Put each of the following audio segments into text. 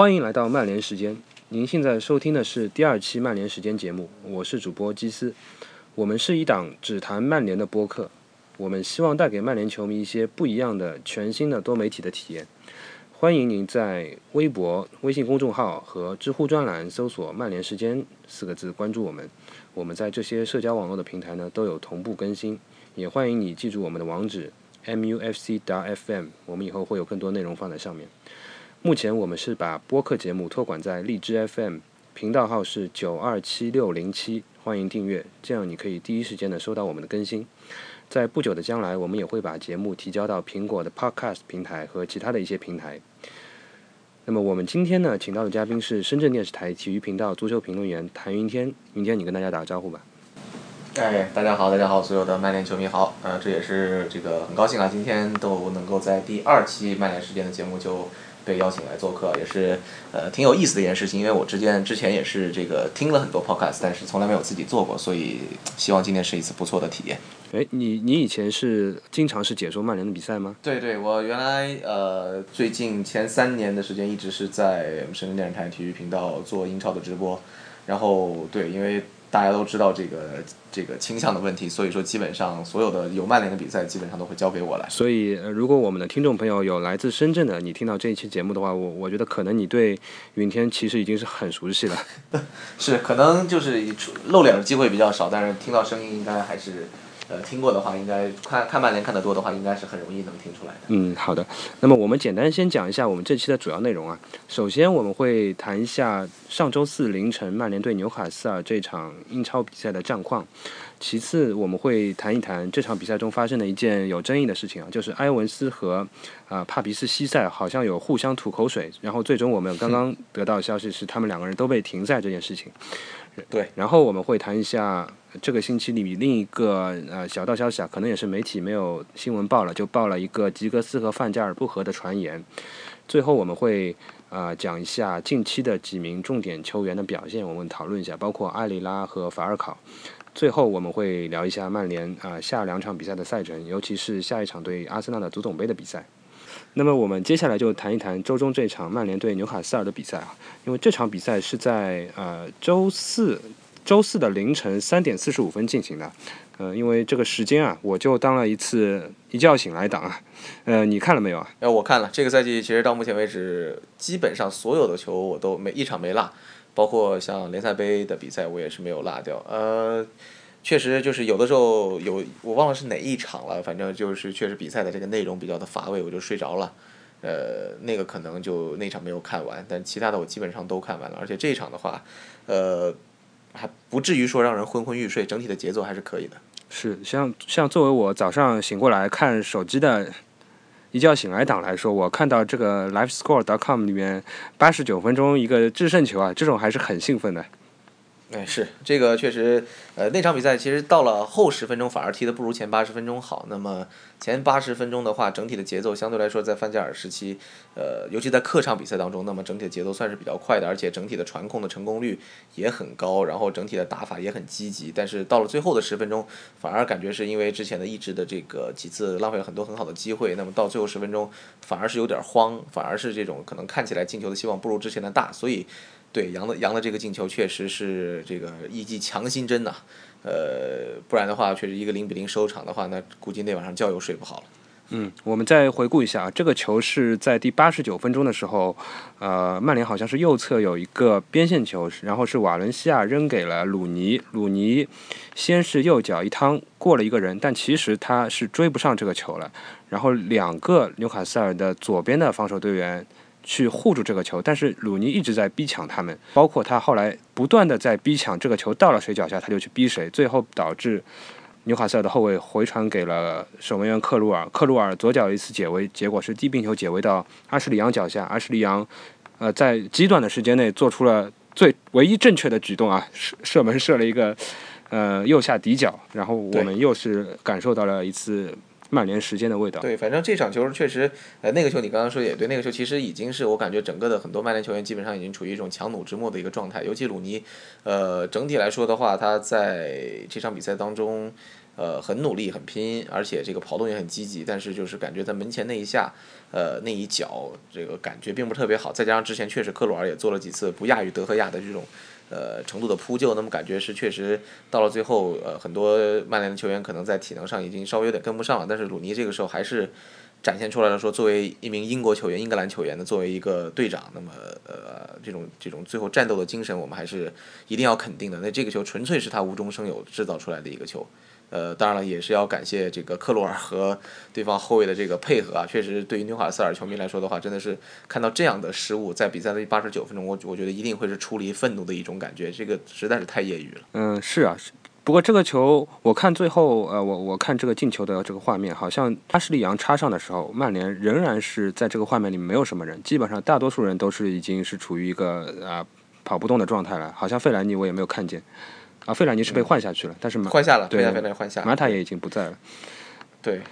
欢迎来到曼联时间。您现在收听的是第二期曼联时间节目，我是主播基斯。我们是一档只谈曼联的播客，我们希望带给曼联球迷一些不一样的、全新的多媒体的体验。欢迎您在微博、微信公众号和知乎专栏搜索“曼联时间”四个字，关注我们。我们在这些社交网络的平台呢都有同步更新，也欢迎你记住我们的网址 mufc.fm，我们以后会有更多内容放在上面。目前我们是把播客节目托管在荔枝 FM，频道号是九二七六零七，欢迎订阅，这样你可以第一时间的收到我们的更新。在不久的将来，我们也会把节目提交到苹果的 Podcast 平台和其他的一些平台。那么我们今天呢，请到的嘉宾是深圳电视台体育频道足球评论员谭云天。云天，你跟大家打个招呼吧。哎，大家好，大家好，所有的曼联球迷好，呃，这也是这个很高兴啊，今天都能够在第二期曼联时间的节目就。被邀请来做客也是呃挺有意思的一件事情，因为我之前之前也是这个听了很多 podcast，但是从来没有自己做过，所以希望今天是一次不错的体验。哎，你你以前是经常是解说曼联的比赛吗？对对，我原来呃最近前三年的时间一直是在深圳电视台体育频道做英超的直播，然后对，因为。大家都知道这个这个倾向的问题，所以说基本上所有的有曼联的比赛基本上都会交给我来。所以，如果我们的听众朋友有来自深圳的，你听到这一期节目的话，我我觉得可能你对云天其实已经是很熟悉了。是，可能就是露脸的机会比较少，但是听到声音应该还是。呃，听过的话，应该看看曼联看得多的话，应该是很容易能听出来的。嗯，好的。那么我们简单先讲一下我们这期的主要内容啊。首先我们会谈一下上周四凌晨曼联对纽卡斯尔这场英超比赛的战况。其次我们会谈一谈这场比赛中发生的一件有争议的事情啊，就是埃文斯和啊帕皮斯西塞好像有互相吐口水，然后最终我们刚刚得到消息是他们两个人都被停赛这件事情。对，然后我们会谈一下。这个星期里另一个呃小道消息啊，可能也是媒体没有新闻报了，就报了一个吉格斯和范加尔不和的传言。最后我们会啊讲一下近期的几名重点球员的表现，我们讨论一下，包括埃里拉和法尔考。最后我们会聊一下曼联啊下两场比赛的赛程，尤其是下一场对阿森纳的足总杯的比赛。那么我们接下来就谈一谈周中这场曼联对纽卡斯尔的比赛啊，因为这场比赛是在呃周四。周四的凌晨三点四十五分进行的，呃，因为这个时间啊，我就当了一次一觉醒来党啊，呃，你看了没有啊？哎，我看了，这个赛季其实到目前为止，基本上所有的球我都没一场没落，包括像联赛杯的比赛我也是没有落掉。呃，确实就是有的时候有我忘了是哪一场了，反正就是确实比赛的这个内容比较的乏味，我就睡着了。呃，那个可能就那场没有看完，但其他的我基本上都看完了，而且这一场的话，呃。还不至于说让人昏昏欲睡，整体的节奏还是可以的。是像像作为我早上醒过来看手机的一觉醒来党来说，我看到这个 LiveScore.com 里面八十九分钟一个制胜球啊，这种还是很兴奋的。哎，是这个确实，呃，那场比赛其实到了后十分钟反而踢得不如前八十分钟好。那么前八十分钟的话，整体的节奏相对来说在范加尔时期，呃，尤其在客场比赛当中，那么整体的节奏算是比较快的，而且整体的传控的成功率也很高，然后整体的打法也很积极。但是到了最后的十分钟，反而感觉是因为之前的一直的这个几次浪费了很多很好的机会，那么到最后十分钟反而是有点慌，反而是这种可能看起来进球的希望不如之前的大，所以。对杨的杨的这个进球确实是这个一剂强心针呐，呃，不然的话，确实一个零比零收场的话，那估计那晚上觉又睡不好了。嗯，我们再回顾一下，这个球是在第八十九分钟的时候，呃，曼联好像是右侧有一个边线球，然后是瓦伦西亚扔给了鲁尼，鲁尼先是右脚一趟过了一个人，但其实他是追不上这个球了，然后两个纽卡斯尔的左边的防守队员。去护住这个球，但是鲁尼一直在逼抢他们，包括他后来不断的在逼抢这个球到了谁脚下，他就去逼谁，最后导致纽卡斯尔的后卫回传给了守门员克鲁尔，克鲁尔左脚一次解围，结果是低并球解围到阿什利杨脚下，阿什利杨呃在极短的时间内做出了最唯一正确的举动啊，射射门射了一个呃右下底角，然后我们又是感受到了一次。曼联时间的味道。对，反正这场球确实，呃，那个球你刚刚说也对，那个球其实已经是我感觉整个的很多曼联球员基本上已经处于一种强弩之末的一个状态，尤其鲁尼，呃，整体来说的话，他在这场比赛当中，呃很努力很拼，而且这个跑动也很积极，但是就是感觉在门前那一下，呃那一脚这个感觉并不是特别好，再加上之前确实克鲁尔也做了几次不亚于德赫亚的这种。呃，程度的扑救，那么感觉是确实到了最后，呃，很多曼联的球员可能在体能上已经稍微有点跟不上了，但是鲁尼这个时候还是展现出来了，说作为一名英国球员、英格兰球员的作为一个队长，那么呃，这种这种最后战斗的精神，我们还是一定要肯定的。那这个球纯粹是他无中生有制造出来的一个球。呃，当然了，也是要感谢这个克罗尔和对方后卫的这个配合啊。确实，对于纽卡斯尔球迷来说的话，真的是看到这样的失误，在比赛的八十九分钟，我我觉得一定会是出离愤怒的一种感觉。这个实在是太业余了。嗯，是啊，是不过这个球，我看最后，呃，我我看这个进球的这个画面，好像阿什利杨插上的时候，曼联仍然是在这个画面里没有什么人，基本上大多数人都是已经是处于一个啊跑不动的状态了。好像费兰尼我也没有看见。啊，费兰尼是被换下去了，但是换下了，对，费兰尼换下，马塔也已经不在了。对，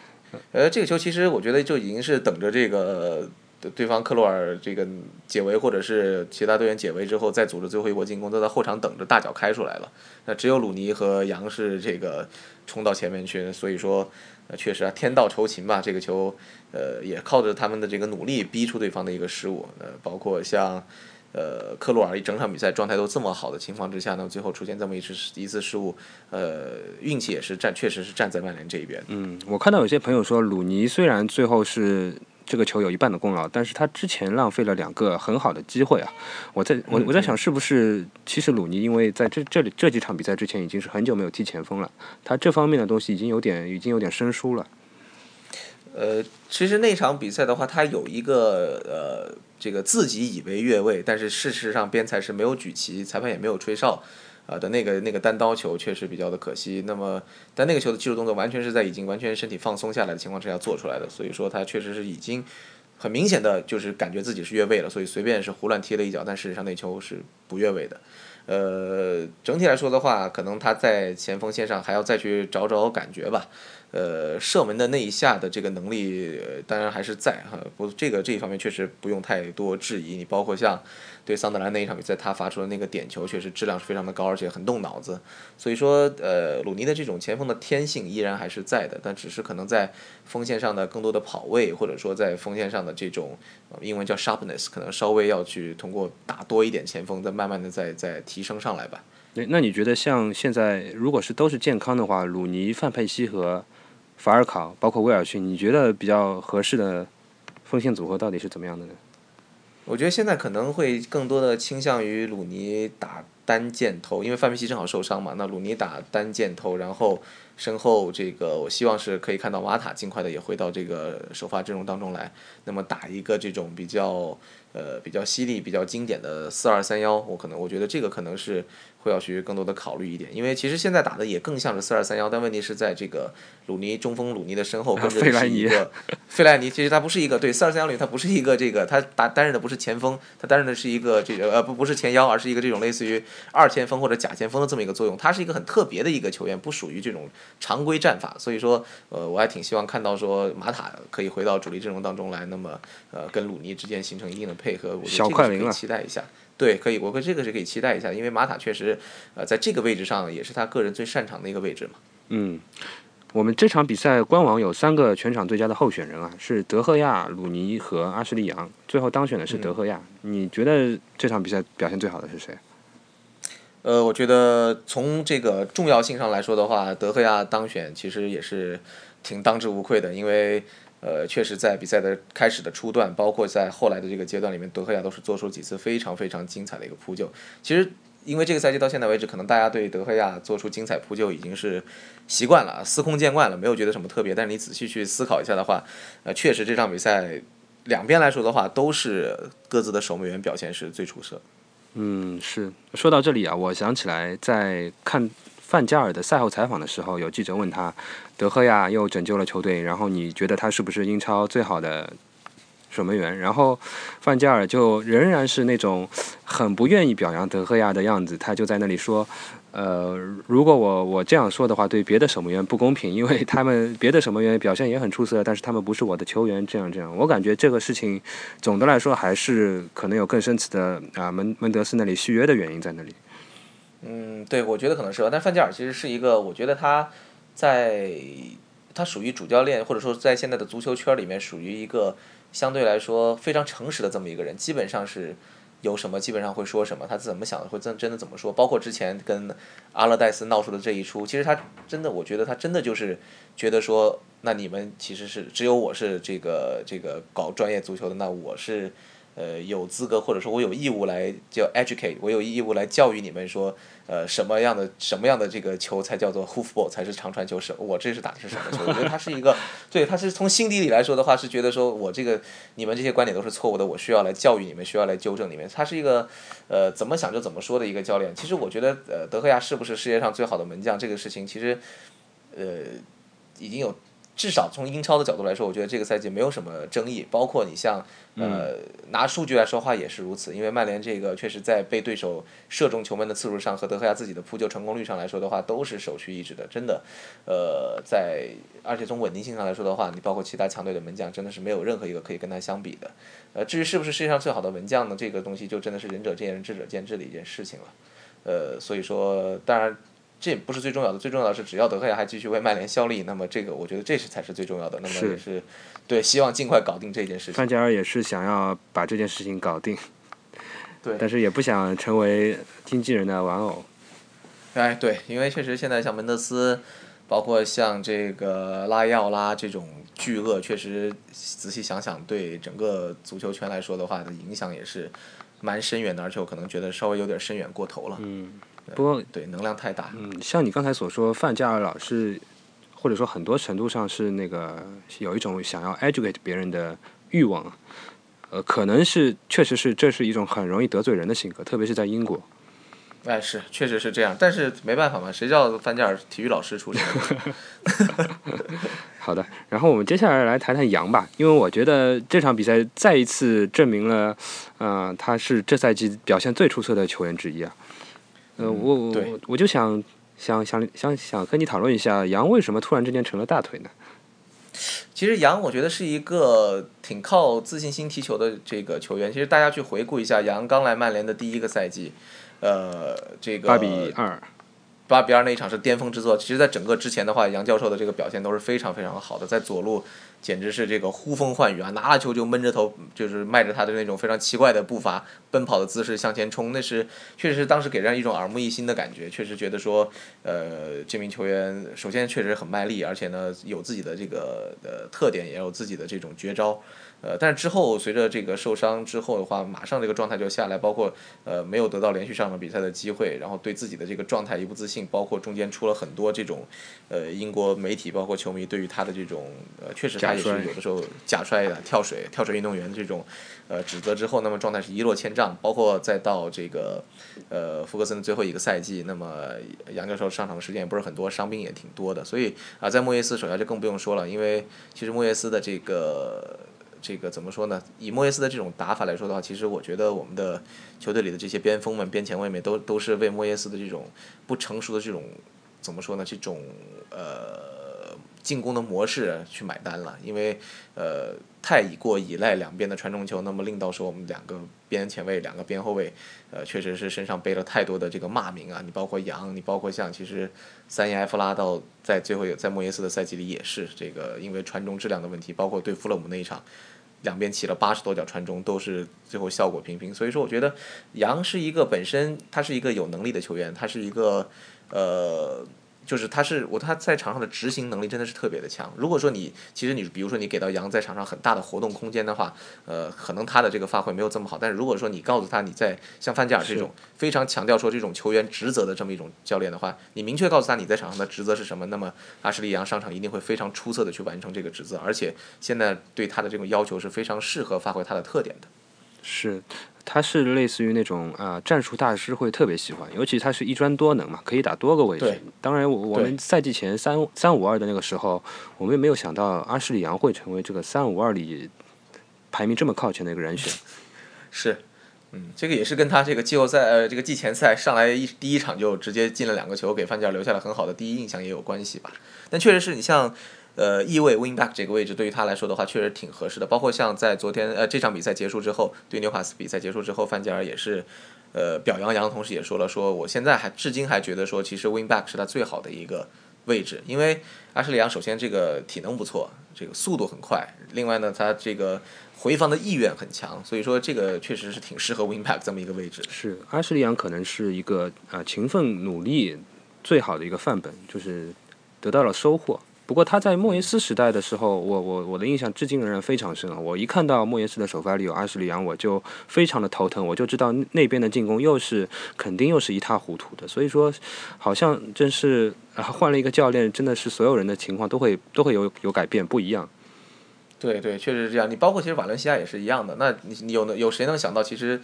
呃，这个球其实我觉得就已经是等着这个对方克洛尔这个解围，或者是其他队员解围之后再组织最后一波进攻，都在后场等着大脚开出来了。那只有鲁尼和杨是这个冲到前面去，所以说呃，确实啊，天道酬勤吧，这个球呃也靠着他们的这个努力逼出对方的一个失误，呃，包括像。呃，克洛尔一整场比赛状态都这么好的情况之下呢，最后出现这么一次一次失误，呃，运气也是站，确实是站在曼联这一边。嗯，我看到有些朋友说，鲁尼虽然最后是这个球有一半的功劳，但是他之前浪费了两个很好的机会啊。我在我我在想，是不是其实鲁尼因为在这这里这几场比赛之前已经是很久没有踢前锋了，他这方面的东西已经有点已经有点生疏了。呃，其实那场比赛的话，他有一个呃。这个自己以为越位，但是事实上边裁是没有举旗，裁判也没有吹哨，啊的那个那个单刀球确实比较的可惜。那么，但那个球的技术动作完全是在已经完全身体放松下来的情况之下做出来的，所以说他确实是已经很明显的就是感觉自己是越位了，所以随便是胡乱踢了一脚，但事实上那球是不越位的。呃，整体来说的话，可能他在前锋线上还要再去找找感觉吧。呃，射门的那一下的这个能力，当然还是在哈，不，这个这一方面确实不用太多质疑。你包括像对桑德兰那一场比赛，他发出的那个点球，确实质量是非常的高，而且很动脑子。所以说，呃，鲁尼的这种前锋的天性依然还是在的，但只是可能在锋线上的更多的跑位，或者说在锋线上的这种英文叫 sharpness，可能稍微要去通过打多一点前锋，再慢慢的再再提升上来吧。那那你觉得像现在，如果是都是健康的话，鲁尼、范佩西和法尔考包括威尔逊，你觉得比较合适的锋线组合到底是怎么样的呢？我觉得现在可能会更多的倾向于鲁尼打单箭头，因为范佩西正好受伤嘛。那鲁尼打单箭头，然后身后这个我希望是可以看到瓦塔尽快的也回到这个首发阵容当中来，那么打一个这种比较呃比较犀利、比较经典的四二三幺，我可能我觉得这个可能是。会要去更多的考虑一点，因为其实现在打的也更像是四二三幺，但问题是在这个鲁尼中锋鲁尼的身后跟着是一个 费莱尼，其实他不是一个对四二三幺里他不是一个这个他打担任的不是前锋，他担任的是一个这个呃不不是前腰，而是一个这种类似于二前锋或者假前锋的这么一个作用，他是一个很特别的一个球员，不属于这种常规战法，所以说呃我还挺希望看到说马塔可以回到主力阵容当中来，那么呃跟鲁尼之间形成一定的配合，我觉得这个可以期待一下。对，可以，我跟这个是可以期待一下，因为马塔确实，呃，在这个位置上也是他个人最擅长的一个位置嘛。嗯，我们这场比赛官网有三个全场最佳的候选人啊，是德赫亚、鲁尼和阿什利杨，最后当选的是德赫亚。你觉得这场比赛表现最好的是谁？呃，我觉得从这个重要性上来说的话，德赫亚当选其实也是挺当之无愧的，因为。呃，确实在比赛的开始的初段，包括在后来的这个阶段里面，德赫亚都是做出几次非常非常精彩的一个扑救。其实，因为这个赛季到现在为止，可能大家对德赫亚做出精彩扑救已经是习惯了、司空见惯了，没有觉得什么特别。但是你仔细去思考一下的话，呃，确实这场比赛两边来说的话，都是各自的守门员表现是最出色。嗯，是说到这里啊，我想起来在看。范加尔的赛后采访的时候，有记者问他：“德赫亚又拯救了球队，然后你觉得他是不是英超最好的守门员？”然后范加尔就仍然是那种很不愿意表扬德赫亚的样子，他就在那里说：“呃，如果我我这样说的话，对别的守门员不公平，因为他们别的守门员表现也很出色，但是他们不是我的球员。”这样这样，我感觉这个事情总的来说还是可能有更深层的啊门门德斯那里续约的原因在那里。嗯，对，我觉得可能是吧。但范加尔其实是一个，我觉得他在他属于主教练，或者说在现在的足球圈里面属于一个相对来说非常诚实的这么一个人，基本上是有什么基本上会说什么，他怎么想的会真真的怎么说。包括之前跟阿勒戴斯闹出的这一出，其实他真的，我觉得他真的就是觉得说，那你们其实是只有我是这个这个搞专业足球的，那我是。呃，有资格或者说我有义务来叫 educate，我有义务来教育你们说，呃，什么样的什么样的这个球才叫做 hoofball 才是长传球，是，我这是打的是什么球？我觉得他是一个，对，他是从心底里来说的话，是觉得说我这个你们这些观点都是错误的，我需要来教育你们，需要来纠正你们。他是一个，呃，怎么想就怎么说的一个教练。其实我觉得，呃，德赫亚是不是世界上最好的门将这个事情，其实，呃，已经有。至少从英超的角度来说，我觉得这个赛季没有什么争议。包括你像呃拿数据来说话也是如此，因为曼联这个确实在被对手射中球门的次数上和德赫亚自己的扑救成功率上来说的话，都是首屈一指的。真的，呃，在而且从稳定性上来说的话，你包括其他强队的门将，真的是没有任何一个可以跟他相比的。呃，至于是不是世界上最好的门将呢？这个东西就真的是仁者见仁，智者见智的一件事情了。呃，所以说，当然。这也不是最重要的，最重要的是只要德赫亚还继续为曼联效力，那么这个我觉得这是才是最重要的。那么也是对，希望尽快搞定这件事情。范加尔也是想要把这件事情搞定，对，但是也不想成为经纪人的玩偶。哎，对，因为确实现在像门德斯，包括像这个拉伊奥拉这种巨鳄，确实仔细想想，对整个足球圈来说的话，的影响也是蛮深远的，而且我可能觉得稍微有点深远过头了。嗯。不过，对能量太大。嗯，像你刚才所说，范加尔老师，或者说很多程度上是那个有一种想要 educate 别人的欲望，呃，可能是确实是这是一种很容易得罪人的性格，特别是在英国。哎，是，确实是这样，但是没办法嘛，谁叫范加尔体育老师出身？好的，然后我们接下来来谈谈杨吧，因为我觉得这场比赛再一次证明了，嗯，他是这赛季表现最出色的球员之一啊。呃，我我我就想想想想想和你讨论一下，杨为什么突然之间成了大腿呢？其实杨，我觉得是一个挺靠自信心踢球的这个球员。其实大家去回顾一下，杨刚来曼联的第一个赛季，呃，这个八比二。巴比尔那一场是巅峰之作。其实，在整个之前的话，杨教授的这个表现都是非常非常好的。在左路，简直是这个呼风唤雨啊！拿了球就闷着头，就是迈着他的那种非常奇怪的步伐、奔跑的姿势向前冲。那是确实是当时给人一种耳目一新的感觉。确实觉得说，呃，这名球员首先确实很卖力，而且呢有自己的这个呃特点，也有自己的这种绝招。呃，但是之后随着这个受伤之后的话，马上这个状态就下来，包括呃没有得到连续上场比赛的机会，然后对自己的这个状态一不自信，包括中间出了很多这种，呃英国媒体包括球迷对于他的这种呃确实他也是有的时候假摔的跳水跳水运动员这种呃指责之后，那么状态是一落千丈，包括再到这个呃福格森的最后一个赛季，那么杨教授上场的时间也不是很多，伤病也挺多的，所以啊在莫耶斯手下就更不用说了，因为其实莫耶斯的这个。这个怎么说呢？以莫耶斯的这种打法来说的话，其实我觉得我们的球队里的这些边锋们、边前卫们都都是为莫耶斯的这种不成熟的这种怎么说呢？这种呃进攻的模式去买单了，因为呃太以过依赖两边的传中球，那么令到说我们两个边前卫、两个边后卫呃确实是身上背了太多的这个骂名啊！你包括杨，你包括像其实三叶埃弗拉到在最后在莫耶斯的赛季里也是这个因为传中质量的问题，包括对富勒姆那一场。两边起了八十多脚传中，都是最后效果平平。所以说，我觉得杨是一个本身他是一个有能力的球员，他是一个呃。就是他是我他在场上的执行能力真的是特别的强。如果说你其实你比如说你给到杨在场上很大的活动空间的话，呃，可能他的这个发挥没有这么好。但是如果说你告诉他你在像范加尔这种非常强调说这种球员职责的这么一种教练的话，你明确告诉他你在场上的职责是什么，那么阿什利杨上场一定会非常出色的去完成这个职责。而且现在对他的这种要求是非常适合发挥他的特点的。是。他是类似于那种啊，战术大师会特别喜欢，尤其他是一专多能嘛，可以打多个位置。当然，我我们赛季前三三五二的那个时候，我们也没有想到阿什利杨会成为这个三五二里排名这么靠前的一个人选。是，嗯，这个也是跟他这个季后赛呃这个季前赛上来一第一场就直接进了两个球，给范加尔留下了很好的第一印象也有关系吧。但确实是你像。呃，翼位 win back 这个位置对于他来说的话，确实挺合适的。包括像在昨天呃这场比赛结束之后，对纽卡斯比赛结束之后，范加尔也是呃表扬杨，同时也说了说，我现在还至今还觉得说，其实 win back 是他最好的一个位置，因为阿什利杨首先这个体能不错，这个速度很快，另外呢，他这个回防的意愿很强，所以说这个确实是挺适合 win back 这么一个位置。是阿什利杨可能是一个啊、勤奋努力最好的一个范本，就是得到了收获。不过他在莫耶斯时代的时候，我我我的印象至今仍然非常深啊！我一看到莫耶斯的首发里有阿什利杨，我就非常的头疼，我就知道那边的进攻又是肯定又是一塌糊涂的。所以说，好像真是啊换了一个教练，真的是所有人的情况都会都会有有改变，不一样。对对，确实是这样。你包括其实瓦伦西亚也是一样的。那你你有能？有谁能想到，其实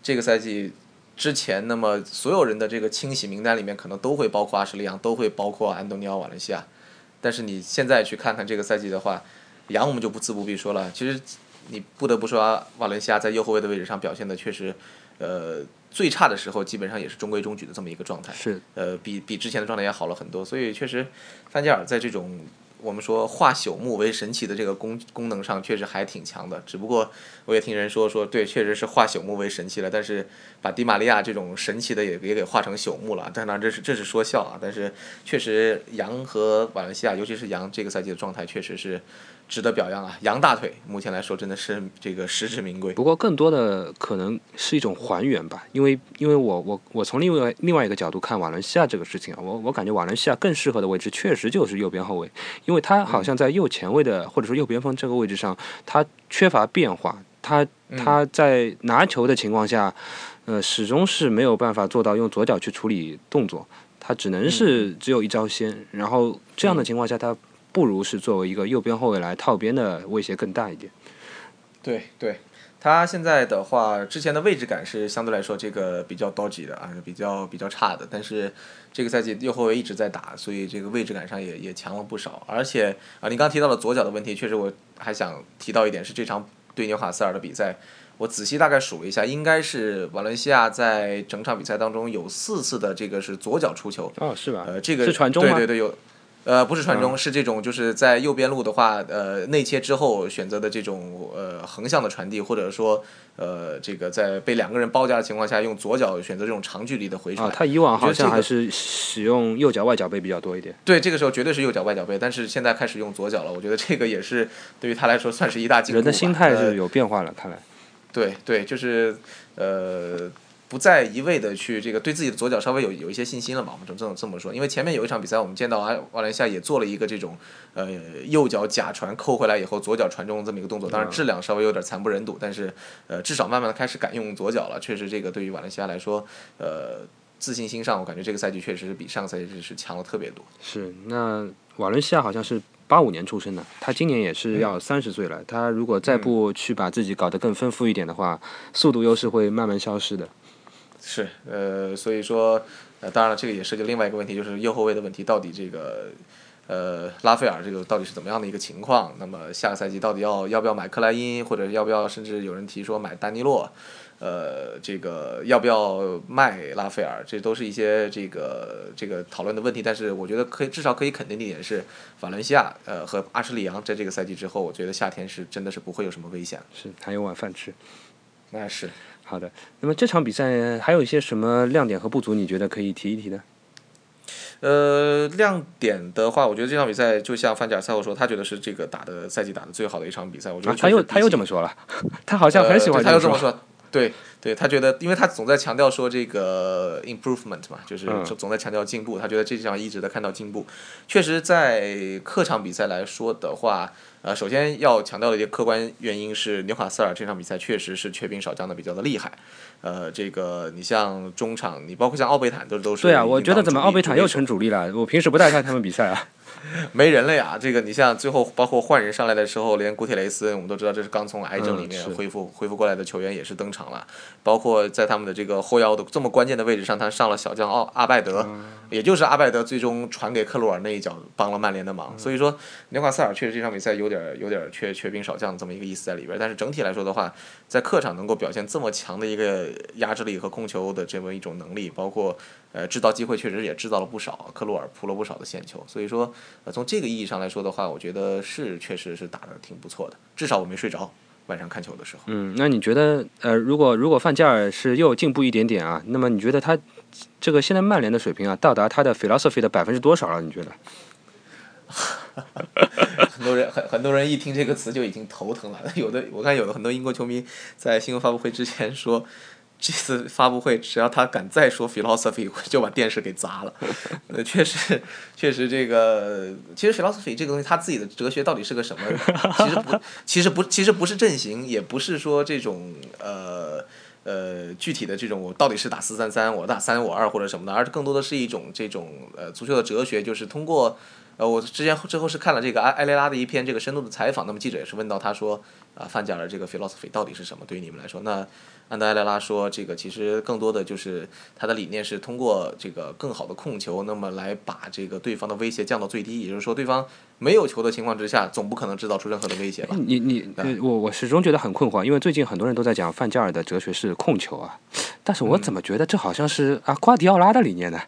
这个赛季之前，那么所有人的这个清洗名单里面，可能都会包括阿什利杨，都会包括安东尼奥瓦伦西亚。但是你现在去看看这个赛季的话，杨我们就不自不必说了。其实你不得不说，瓦伦西亚在右后卫的位置上表现的确实，呃，最差的时候基本上也是中规中矩的这么一个状态。是，呃，比比之前的状态也好了很多。所以确实，范加尔在这种我们说化朽木为神奇的这个功功能上，确实还挺强的。只不过我也听人说说，对，确实是化朽木为神奇了，但是把迪玛利亚这种神奇的也也给化成朽木了。当然这是这是说笑啊，但是确实杨和瓦伦西亚，尤其是杨这个赛季的状态，确实是值得表扬啊。杨大腿目前来说真的是这个实至名归。不过更多的可能是一种还原吧，因为因为我我我从另外另外一个角度看瓦伦西亚这个事情啊，我我感觉瓦伦西亚更适合的位置确实就是右边后卫，因为他好像在右前卫的、或者说右边锋这个位置上，他缺乏变化，他他在拿球的情况下，呃，始终是没有办法做到用左脚去处理动作，他只能是只有一招先，然后这样的情况下，他不如是作为一个右边后卫来套边的威胁更大一点。对对，他现在的话，之前的位置感是相对来说这个比较 dodgy 的啊，比较比较差的。但是这个赛季右后卫一直在打，所以这个位置感上也也强了不少。而且啊，你刚刚提到了左脚的问题，确实我还想提到一点是这场对纽卡斯尔的比赛，我仔细大概数了一下，应该是瓦伦西亚在整场比赛当中有四次的这个是左脚出球。哦，是吧？呃，这个是传中吗？对对对，有。呃，不是传中，是这种就是在右边路的话，呃，内切之后选择的这种呃横向的传递，或者说呃这个在被两个人包夹的情况下，用左脚选择这种长距离的回传。啊，他以往好像还是使用右脚外脚背比较多一点。对，这个时候绝对是右脚外脚背，但是现在开始用左脚了，我觉得这个也是对于他来说算是一大进步吧。人的心态呃是有变化了，看来。对对，就是呃，不再一味的去这个对自己的左脚稍微有有一些信心了嘛，我们就这么这么说。因为前面有一场比赛，我们见到啊，瓦伦西亚也做了一个这种呃右脚假传扣回来以后左脚传中这么一个动作，当然质量稍微有点惨不忍睹，但是呃至少慢慢的开始敢用左脚了。确实，这个对于瓦伦西亚来说，呃。自信心上，我感觉这个赛季确实是比上个赛季是强了特别多。是，那瓦伦西亚好像是八五年出生的，他今年也是要三十岁了。他如果再不去把自己搞得更丰富一点的话，速度优势会慢慢消失的。是，呃，所以说，呃，当然了，这个也涉及另外一个问题，就是右后卫的问题，到底这个，呃，拉斐尔这个到底是怎么样的一个情况？那么下个赛季到底要要不要买克莱因，或者要不要，甚至有人提说买丹尼洛？呃，这个要不要卖拉斐尔？这都是一些这个这个讨论的问题。但是我觉得可以，至少可以肯定的一点是，法伦西亚呃和阿什利杨在这个赛季之后，我觉得夏天是真的是不会有什么危险。是，还有晚饭吃。那是。好的，那么这场比赛还有一些什么亮点和不足？你觉得可以提一提的？呃，亮点的话，我觉得这场比赛就像范加尔赛后说，他觉得是这个打的赛季打的最好的一场比赛。我觉得、啊、他又他又这么说了，他好像很喜欢、呃、他又这么说。对对，他觉得，因为他总在强调说这个 improvement 嘛，就是总在强调进步。他觉得这场一直在看到进步。确实，在客场比赛来说的话，呃，首先要强调的一个客观原因是纽卡斯尔这场比赛确实是缺兵少将的比较的厉害。呃，这个你像中场，你包括像奥贝坦都都是。对啊，我觉得怎么奥贝坦又成主力了？我平时不带看他们比赛啊。没人了呀！这个你像最后包括换人上来的时候，连古铁雷斯，我们都知道这是刚从癌症里面恢复、嗯、恢复过来的球员也是登场了。包括在他们的这个后腰的这么关键的位置上，他上了小将奥阿拜德，嗯、也就是阿拜德最终传给克鲁尔那一脚帮了曼联的忙。嗯、所以说，纽卡斯尔确实这场比赛有点有点缺缺兵少将这么一个意思在里边。但是整体来说的话，在客场能够表现这么强的一个压制力和控球的这么一种能力，包括呃制造机会，确实也制造了不少，克鲁尔扑了不少的线球。所以说，呃，从这个意义上来说的话，我觉得是确实是打的挺不错的，至少我没睡着。晚上看球的时候。嗯，那你觉得呃，如果如果范加尔是又进步一点点啊，那么你觉得他这个现在曼联的水平啊，到达他的 philosophy 的百分之多少了？你觉得？很多人很很多人一听这个词就已经头疼了。有的我看有的很多英国球迷在新闻发布会之前说，这次发布会只要他敢再说 philosophy，我就把电视给砸了。呃，确实确实这个其实 philosophy 这个东西，他自己的哲学到底是个什么？其实不 其实不其实不是阵型，也不是说这种呃。呃，具体的这种我到底是打四三三，我打三五二或者什么的，而更多的是一种这种呃足球的哲学，就是通过。呃，我之前之后是看了这个埃埃雷拉的一篇这个深度的采访，那么记者也是问到他说，啊，范加尔这个 philosophy 到底是什么？对于你们来说，那安德埃雷拉说，这个其实更多的就是他的理念是通过这个更好的控球，那么来把这个对方的威胁降到最低。也就是说，对方没有球的情况之下，总不可能制造出任何的威胁吧？你你我我始终觉得很困惑，因为最近很多人都在讲范加尔的哲学是控球啊，但是我怎么觉得这好像是啊瓜迪奥拉的理念呢？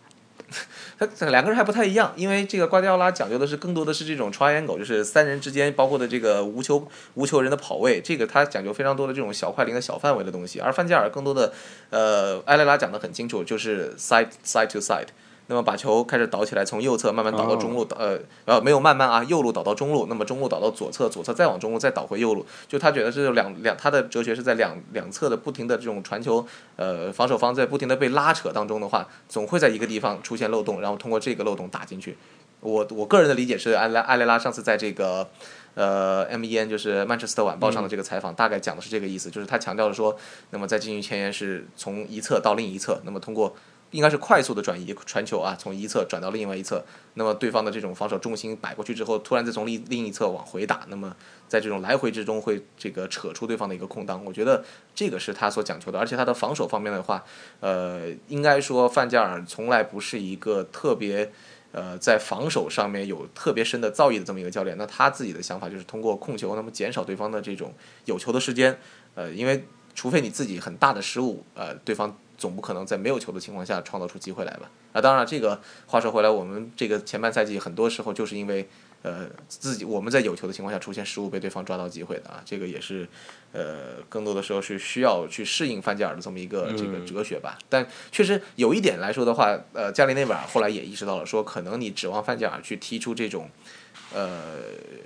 他两个人还不太一样，因为这个瓜迪奥拉讲究的是更多的是这种 triangle，就是三人之间包括的这个无球无球人的跑位，这个他讲究非常多的这种小快灵的小范围的东西。而范加尔更多的，呃，埃雷拉讲的很清楚，就是 side side to side。那么把球开始倒起来，从右侧慢慢倒到中路，呃，呃，没有慢慢啊，右路倒到中路，那么中路倒到左侧，左侧再往中路，再倒回右路。就他觉得是两两，他的哲学是在两两侧的不停的这种传球，呃，防守方在不停的被拉扯当中的话，总会在一个地方出现漏洞，然后通过这个漏洞打进去。我我个人的理解是，埃莱埃雷拉上次在这个，呃，M E N 就是曼彻斯特晚报上的这个采访，大概讲的是这个意思，就是他强调了说，那么在进行前沿是从一侧到另一侧，那么通过。应该是快速的转移传球啊，从一侧转到另外一侧，那么对方的这种防守重心摆过去之后，突然再从另另一侧往回打，那么在这种来回之中会这个扯出对方的一个空当，我觉得这个是他所讲求的，而且他的防守方面的话，呃，应该说范加尔从来不是一个特别呃在防守上面有特别深的造诣的这么一个教练，那他自己的想法就是通过控球，那么减少对方的这种有球的时间，呃，因为除非你自己很大的失误，呃，对方。总不可能在没有球的情况下创造出机会来吧？啊，当然，这个话说回来，我们这个前半赛季很多时候就是因为，呃，自己我们在有球的情况下出现失误，被对方抓到机会的啊。这个也是，呃，更多的时候是需要去适应范加尔的这么一个这个哲学吧。但确实有一点来说的话，呃，加里内瓦尔后来也意识到了，说可能你指望范加尔去踢出这种，呃，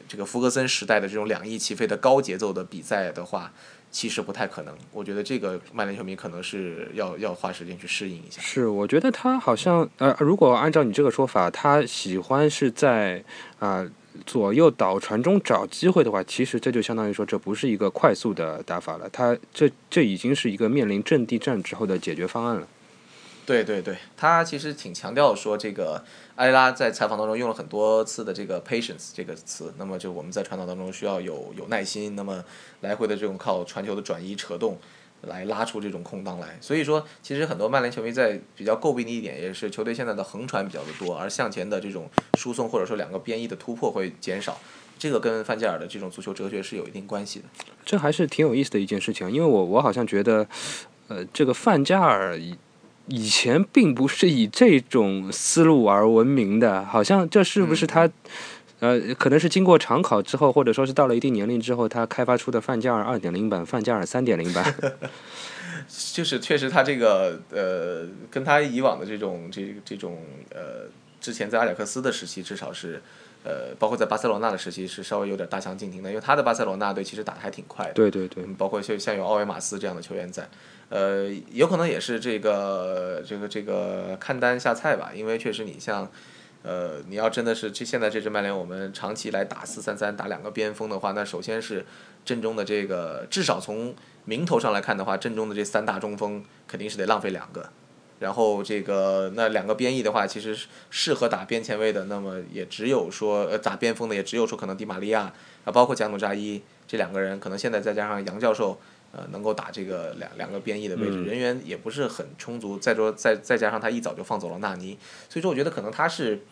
这个福格森时代的这种两翼齐飞的高节奏的比赛的话。其实不太可能，我觉得这个曼联球迷可能是要要花时间去适应一下。是，我觉得他好像呃，如果按照你这个说法，他喜欢是在啊左右倒传中找机会的话，其实这就相当于说这不是一个快速的打法了，他这这已经是一个面临阵地战之后的解决方案了。对对对，他其实挺强调说这个。埃拉在采访当中用了很多次的这个 patience 这个词，那么就我们在传导当中需要有有耐心，那么来回的这种靠传球的转移扯动来拉出这种空当来。所以说，其实很多曼联球迷在比较诟病的一点，也是球队现在的横传比较的多，而向前的这种输送或者说两个边翼的突破会减少。这个跟范加尔的这种足球哲学是有一定关系的。这还是挺有意思的一件事情，因为我我好像觉得，呃，这个范加尔。以前并不是以这种思路而闻名的，好像这是不是他，呃，可能是经过长考之后，或者说是到了一定年龄之后，他开发出的范加尔二点零版、范加尔三点零版。就是确实他这个呃，跟他以往的这种这这种呃，之前在阿贾克斯的时期，至少是呃，包括在巴塞罗那的时期是稍微有点大相径庭的，因为他的巴塞罗那队其实打的还挺快的。对对对，包括像像有奥维马斯这样的球员在。呃，有可能也是这个这个这个看单下菜吧，因为确实你像，呃，你要真的是这现在这支曼联，我们长期来打四三三打两个边锋的话，那首先是阵中的这个至少从名头上来看的话，阵中的这三大中锋肯定是得浪费两个，然后这个那两个边翼的话，其实适合打边前卫的，那么也只有说呃打边锋的，也只有说可能迪玛利亚啊，包括贾努扎伊这两个人，可能现在再加上杨教授。呃，能够打这个两两个边翼的位置，人员也不是很充足。再说，再再加上他一早就放走了纳尼，所以说我觉得可能他是，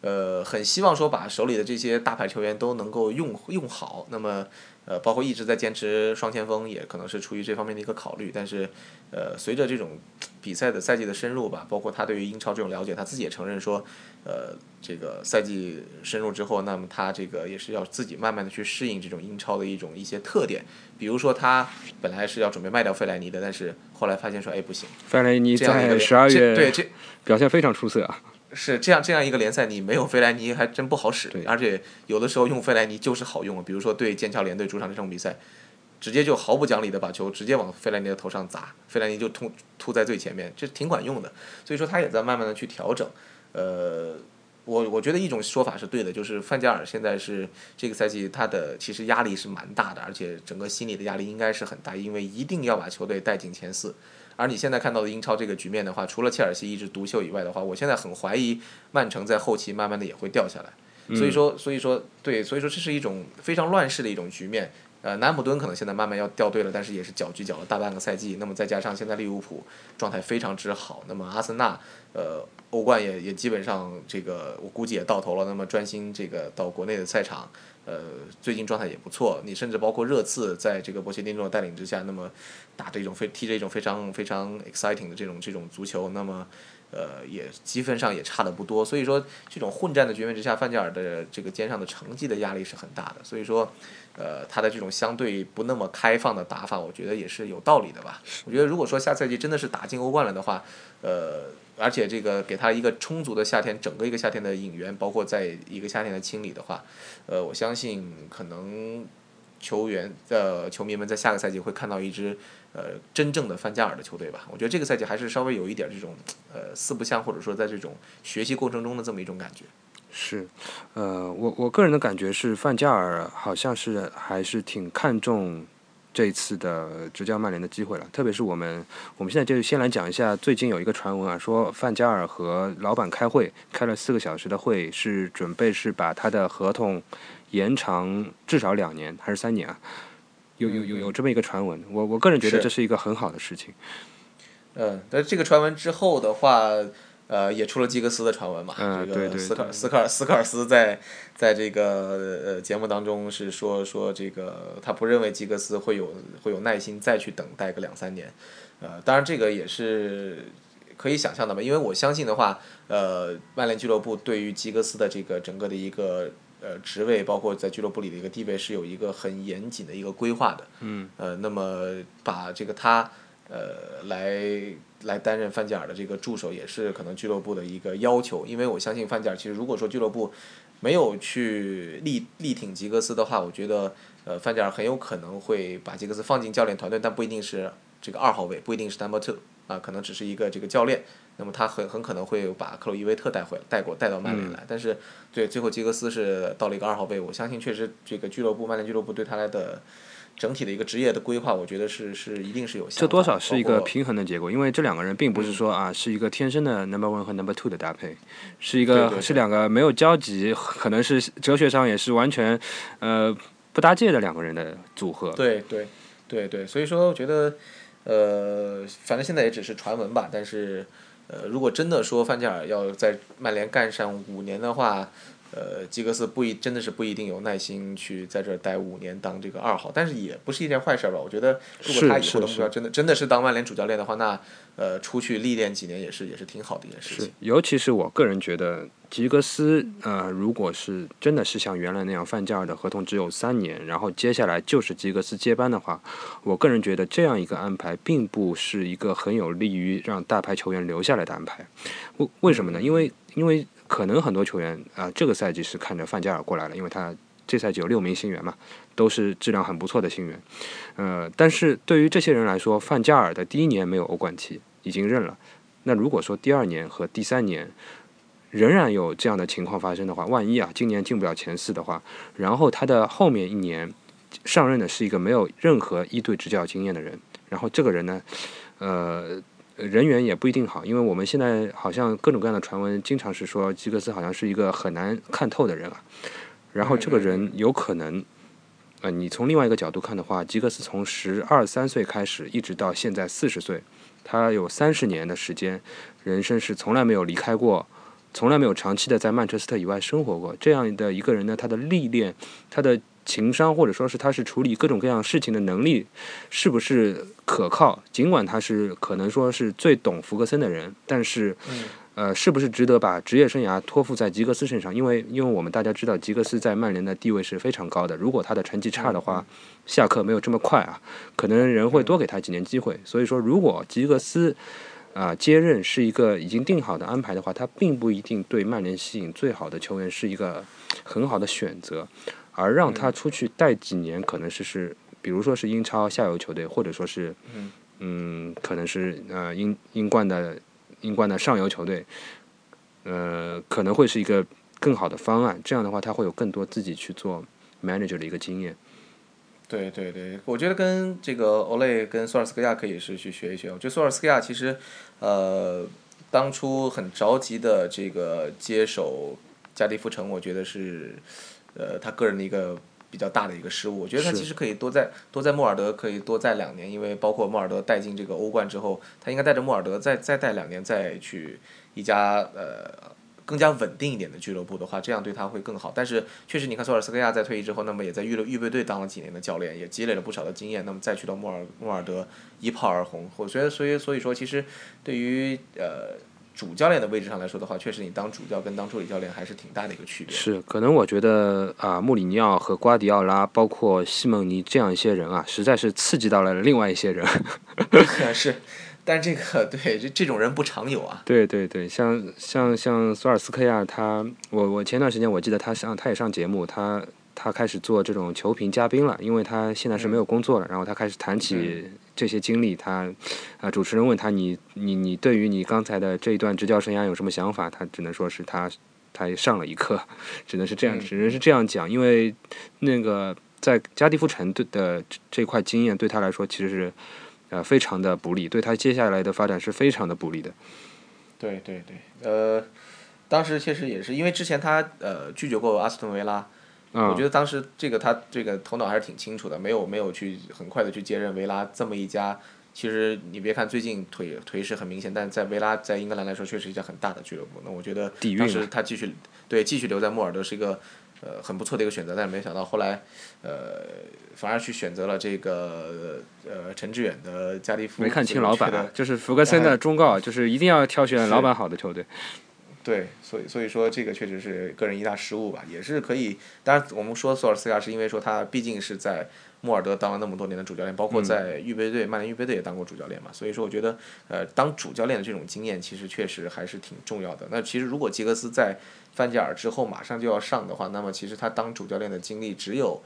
呃，很希望说把手里的这些大牌球员都能够用用好。那么，呃，包括一直在坚持双前锋，也可能是出于这方面的一个考虑。但是，呃，随着这种比赛的赛季的深入吧，包括他对于英超这种了解，他自己也承认说，呃，这个赛季深入之后，那么他这个也是要自己慢慢的去适应这种英超的一种一些特点。比如说，他本来是要准备卖掉费莱尼的，但是后来发现说，哎，不行，费莱尼在十二月对这表现非常出色啊。是这样这样一个联赛，你没有费莱尼还真不好使对，而且有的时候用费莱尼就是好用，比如说对剑桥联队主场这场比赛，直接就毫不讲理的把球直接往费莱尼的头上砸，费莱尼就突突在最前面，这挺管用的。所以说他也在慢慢的去调整，呃。我我觉得一种说法是对的，就是范加尔现在是这个赛季他的其实压力是蛮大的，而且整个心理的压力应该是很大，因为一定要把球队带进前四。而你现在看到的英超这个局面的话，除了切尔西一枝独秀以外的话，我现在很怀疑曼城在后期慢慢的也会掉下来。所以说，所以说，对，所以说这是一种非常乱世的一种局面。呃，南安普敦可能现在慢慢要掉队了，但是也是搅局搅了大半个赛季。那么再加上现在利物浦状态非常之好，那么阿森纳呃欧冠也也基本上这个我估计也到头了。那么专心这个到国内的赛场，呃最近状态也不错。你甚至包括热刺在这个波切蒂诺带领之下，那么打这种非踢这种非常非常 exciting 的这种这种足球，那么。呃，也积分上也差的不多，所以说这种混战的局面之下，范加尔的这个肩上的成绩的压力是很大的，所以说，呃，他的这种相对不那么开放的打法，我觉得也是有道理的吧。我觉得如果说下赛季真的是打进欧冠了的话，呃，而且这个给他一个充足的夏天，整个一个夏天的引援，包括在一个夏天的清理的话，呃，我相信可能球员呃球迷们在下个赛季会看到一支。呃，真正的范加尔的球队吧，我觉得这个赛季还是稍微有一点这种呃四不像，或者说在这种学习过程中的这么一种感觉。是，呃，我我个人的感觉是，范加尔好像是还是挺看重这次的执教曼联的机会了。特别是我们，我们现在就先来讲一下最近有一个传闻啊，说范加尔和老板开会，开了四个小时的会，是准备是把他的合同延长至少两年还是三年啊？有有有有这么一个传闻，我我个人觉得这是一个很好的事情。嗯，但这个传闻之后的话，呃，也出了基格斯的传闻嘛。嗯，对对。斯科斯科尔斯科尔斯在在这个呃节目当中是说说这个他不认为基格斯会有会有耐心再去等待个两三年，呃，当然这个也是可以想象的吧，因为我相信的话，呃，曼联俱乐部对于基格斯的这个整个的一个。呃，职位包括在俱乐部里的一个地位是有一个很严谨的一个规划的。嗯。呃，那么把这个他呃来来担任范加尔的这个助手，也是可能俱乐部的一个要求。因为我相信范加尔，其实如果说俱乐部没有去力力挺吉格斯的话，我觉得呃范加尔很有可能会把吉格斯放进教练团队，但不一定是这个二号位，不一定是 number two 啊，可能只是一个这个教练。那么他很很可能会把克鲁伊维特带回带过带到曼联来，但是对最后吉格斯是到了一个二号位，我相信确实这个俱乐部曼联俱乐部对他来的整体的一个职业的规划，我觉得是是一定是有。这多少是一个平衡的结果，因为这两个人并不是说啊是一个天生的 number one 和 number two 的搭配，是一个是两个没有交集，可能是哲学上也是完全呃不搭界的两个人的组合。对对对对，所以说我觉得呃反正现在也只是传闻吧，但是。呃，如果真的说范加尔要在曼联干上五年的话，呃，吉格斯不一真的是不一定有耐心去在这儿待五年当这个二号，但是也不是一件坏事吧？我觉得，如果他以后的目标真的真的是当曼联主教练的话，那呃，出去历练几年也是也是挺好的一件事情。尤其是我个人觉得，吉格斯呃，如果是真的是像原来那样，范加尔的合同只有三年，然后接下来就是吉格斯接班的话，我个人觉得这样一个安排并不是一个很有利于让大牌球员留下来的安排。为为什么呢？因为因为。可能很多球员啊，这个赛季是看着范加尔过来了，因为他这赛季有六名新援嘛，都是质量很不错的新援。呃，但是对于这些人来说，范加尔的第一年没有欧冠踢，已经认了。那如果说第二年和第三年仍然有这样的情况发生的话，万一啊，今年进不了前四的话，然后他的后面一年上任的是一个没有任何一队执教经验的人，然后这个人呢，呃。人缘也不一定好，因为我们现在好像各种各样的传闻，经常是说吉格斯好像是一个很难看透的人啊。然后这个人有可能，呃，你从另外一个角度看的话，吉格斯从十二三岁开始，一直到现在四十岁，他有三十年的时间，人生是从来没有离开过，从来没有长期的在曼彻斯特以外生活过。这样的一个人呢，他的历练，他的。情商或者说是他是处理各种各样事情的能力是不是可靠？尽管他是可能说是最懂福格森的人，但是。呃，是不是值得把职业生涯托付在吉格斯身上？因为，因为我们大家知道，吉格斯在曼联的地位是非常高的。如果他的成绩差的话，下课没有这么快啊，可能人会多给他几年机会。所以说，如果吉格斯啊接任是一个已经定好的安排的话，他并不一定对曼联吸引最好的球员是一个很好的选择，而让他出去带几年，可能是是，比如说是英超下游球队，或者说是嗯，可能是呃英英冠的。英冠的上游球队，呃，可能会是一个更好的方案。这样的话，他会有更多自己去做 manager 的一个经验。对对对，我觉得跟这个欧雷跟索尔斯克亚可以是去学一学。我觉得索尔斯克亚其实，呃，当初很着急的这个接手加利夫城，我觉得是，呃，他个人的一个。比较大的一个失误，我觉得他其实可以多在多在莫尔德可以多在两年，因为包括莫尔德带进这个欧冠之后，他应该带着莫尔德再再带两年，再去一家呃更加稳定一点的俱乐部的话，这样对他会更好。但是确实，你看索尔斯克亚在退役之后，那么也在预预备队当了几年的教练，也积累了不少的经验，那么再去到莫尔莫尔德一炮而红，我觉得所以所以说其实对于呃。主教练的位置上来说的话，确实你当主教跟当助理教练还是挺大的一个区别。是，可能我觉得啊，穆里尼奥和瓜迪奥拉，包括西蒙尼这样一些人啊，实在是刺激到了另外一些人。是，但这个对这这种人不常有啊。对对对，像像像索尔斯克亚，他我我前段时间我记得他上他也上节目，他他开始做这种球评嘉宾了，因为他现在是没有工作了，然后他开始谈起。这些经历，他啊，主持人问他：“你你你对于你刚才的这一段执教生涯有什么想法？”他只能说是他他上了一课，只能是这样，只能是这样讲。因为那个在加蒂夫城对的这块经验对他来说其实是呃非常的不利，对他接下来的发展是非常的不利的。对对对，呃，当时确实也是因为之前他呃拒绝过阿斯顿维拉。我觉得当时这个他这个头脑还是挺清楚的，没有没有去很快的去接任维拉这么一家。其实你别看最近颓颓势很明显，但在维拉在英格兰来说确实一家很大的俱乐部。那我觉得当时他继续对继续留在莫尔德是一个呃很不错的一个选择，但是没想到后来呃反而去选择了这个呃陈志远的加利夫。没看清老板，就是福格森的忠告，就是一定要挑选老板好的球队。对，所以所以说这个确实是个人一大失误吧，也是可以。当然，我们说索尔斯克亚是因为说他毕竟是在莫尔德当了那么多年的主教练，包括在预备队曼联预备队也当过主教练嘛。所以说，我觉得呃，当主教练的这种经验其实确实还是挺重要的。那其实如果吉格斯在范加尔之后马上就要上的话，那么其实他当主教练的经历只有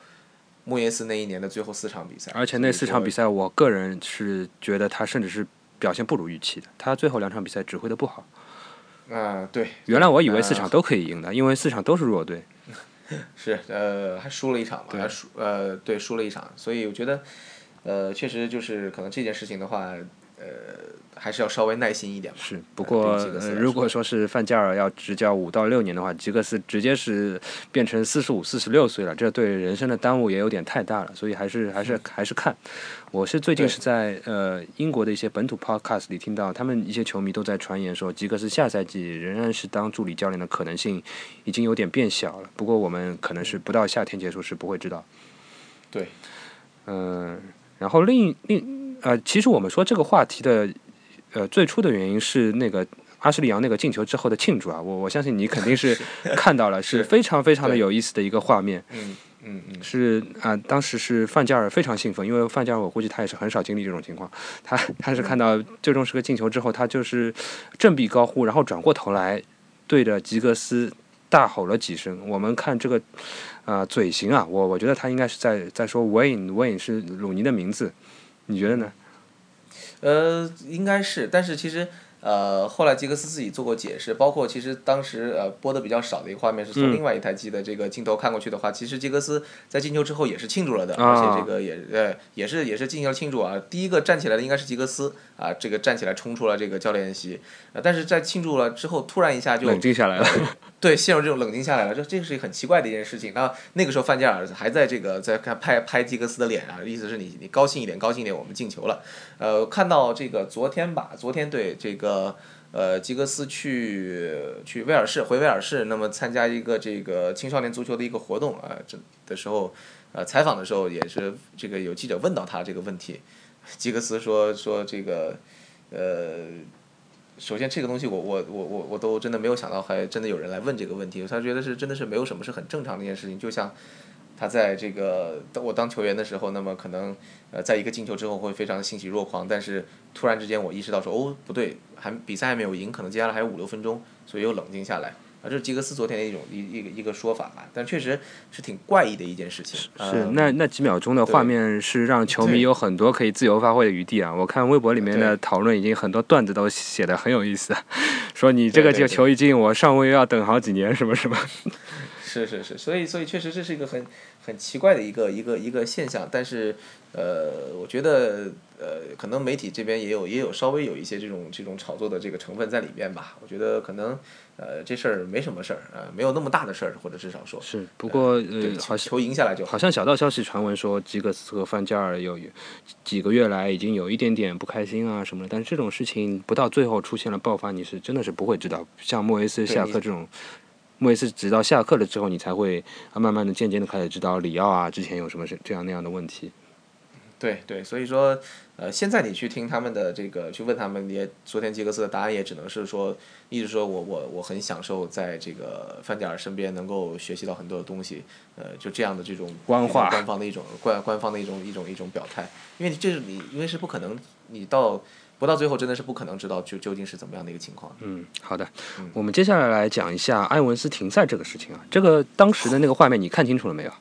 穆耶斯那一年的最后四场比赛。而且那四场比赛，我个人是觉得他甚至是表现不如预期的，他最后两场比赛指挥的不好。啊，对，原来我以为四场都可以赢的，因为四场都是弱队。是，呃，还输了一场嘛？还输，呃，对，输了一场，所以我觉得，呃，确实就是可能这件事情的话，呃。还是要稍微耐心一点吧。是，不过如果说是范加尔要执教五到六年的话，吉格斯直接是变成四十五、四十六岁了，这对人生的耽误也有点太大了。所以还是还是还是看。我是最近是在呃英国的一些本土 podcast 里听到，他们一些球迷都在传言说，吉格斯下赛季仍然是当助理教练的可能性已经有点变小了。不过我们可能是不到夏天结束是不会知道。对。嗯，然后另另呃，其实我们说这个话题的。呃，最初的原因是那个阿什利杨那个进球之后的庆祝啊，我我相信你肯定是看到了，是非常非常的有意思的一个画面。嗯嗯嗯。是啊，当时是范加尔非常兴奋，因为范加尔我估计他也是很少经历这种情况，他他是看到最终是个进球之后，他就是振臂高呼，然后转过头来对着吉格斯大吼了几声。我们看这个啊嘴型啊，我我觉得他应该是在在说 Wayne Wayne 是鲁尼的名字，你觉得呢？呃，应该是，但是其实，呃，后来吉格斯自己做过解释，包括其实当时呃播的比较少的一个画面是从另外一台机的这个镜头看过去的话，其实吉格斯在进球之后也是庆祝了的，而且这个也呃也是也是进行了庆祝啊，第一个站起来的应该是吉格斯啊，这个站起来冲出了这个教练席，呃，但是在庆祝了之后，突然一下就冷静下来了。对，陷入这种冷静下来了，这这是一个很奇怪的一件事情。那那个时候范加尔还在这个在看拍拍吉格斯的脸啊，意思是你你高兴一点，高兴一点，我们进球了。呃，看到这个昨天吧，昨天对这个呃吉格斯去去威尔士回威尔士，那么参加一个这个青少年足球的一个活动啊，这的时候。呃采访的时候也是这个有记者问到他这个问题，吉格斯说说这个呃。首先，这个东西我我我我我都真的没有想到，还真的有人来问这个问题。他觉得是真的是没有什么是很正常的一件事情。就像他在这个我当球员的时候，那么可能呃在一个进球之后会非常欣喜若狂，但是突然之间我意识到说哦不对，还比赛还没有赢，可能接下来还有五六分钟，所以又冷静下来。啊，这是吉格斯昨天的一种一一个一个说法吧，但确实是挺怪异的一件事情。是，那那几秒钟的画面是让球迷有很多可以自由发挥的余地啊！我看微博里面的讨论已经很多段子都写的很有意思，说你这个这个球一进，我上位要等好几年，什么什么。是是是，所以所以确实这是一个很很奇怪的一个一个一个现象，但是呃，我觉得呃，可能媒体这边也有也有稍微有一些这种这种炒作的这个成分在里面吧。我觉得可能呃这事儿没什么事儿啊，没有那么大的事儿，或者至少说是。不过呃，好像球赢下来就好像小道消息传闻说吉格斯和范加尔有几个月来已经有一点点不开心啊什么的，但是这种事情不到最后出现了爆发，你是真的是不会知道。像莫耶斯下课这种。莫耶斯直到下课了之后，你才会啊，慢慢的、渐渐的开始知道里奥啊之前有什么是这样那样的问题。对对，所以说，呃，现在你去听他们的这个，去问他们，也昨天吉格斯的答案也只能是说，一直说我我我很享受在这个范加尔身边能够学习到很多的东西，呃，就这样的这种官话，官方的一种官官方的一种一种一种表态，因为这是你，因为是不可能你到。不到最后真的是不可能知道就究竟是怎么样的一个情况。嗯，好的，我们接下来来讲一下埃文斯停赛这个事情啊。这个当时的那个画面你看清楚了没有？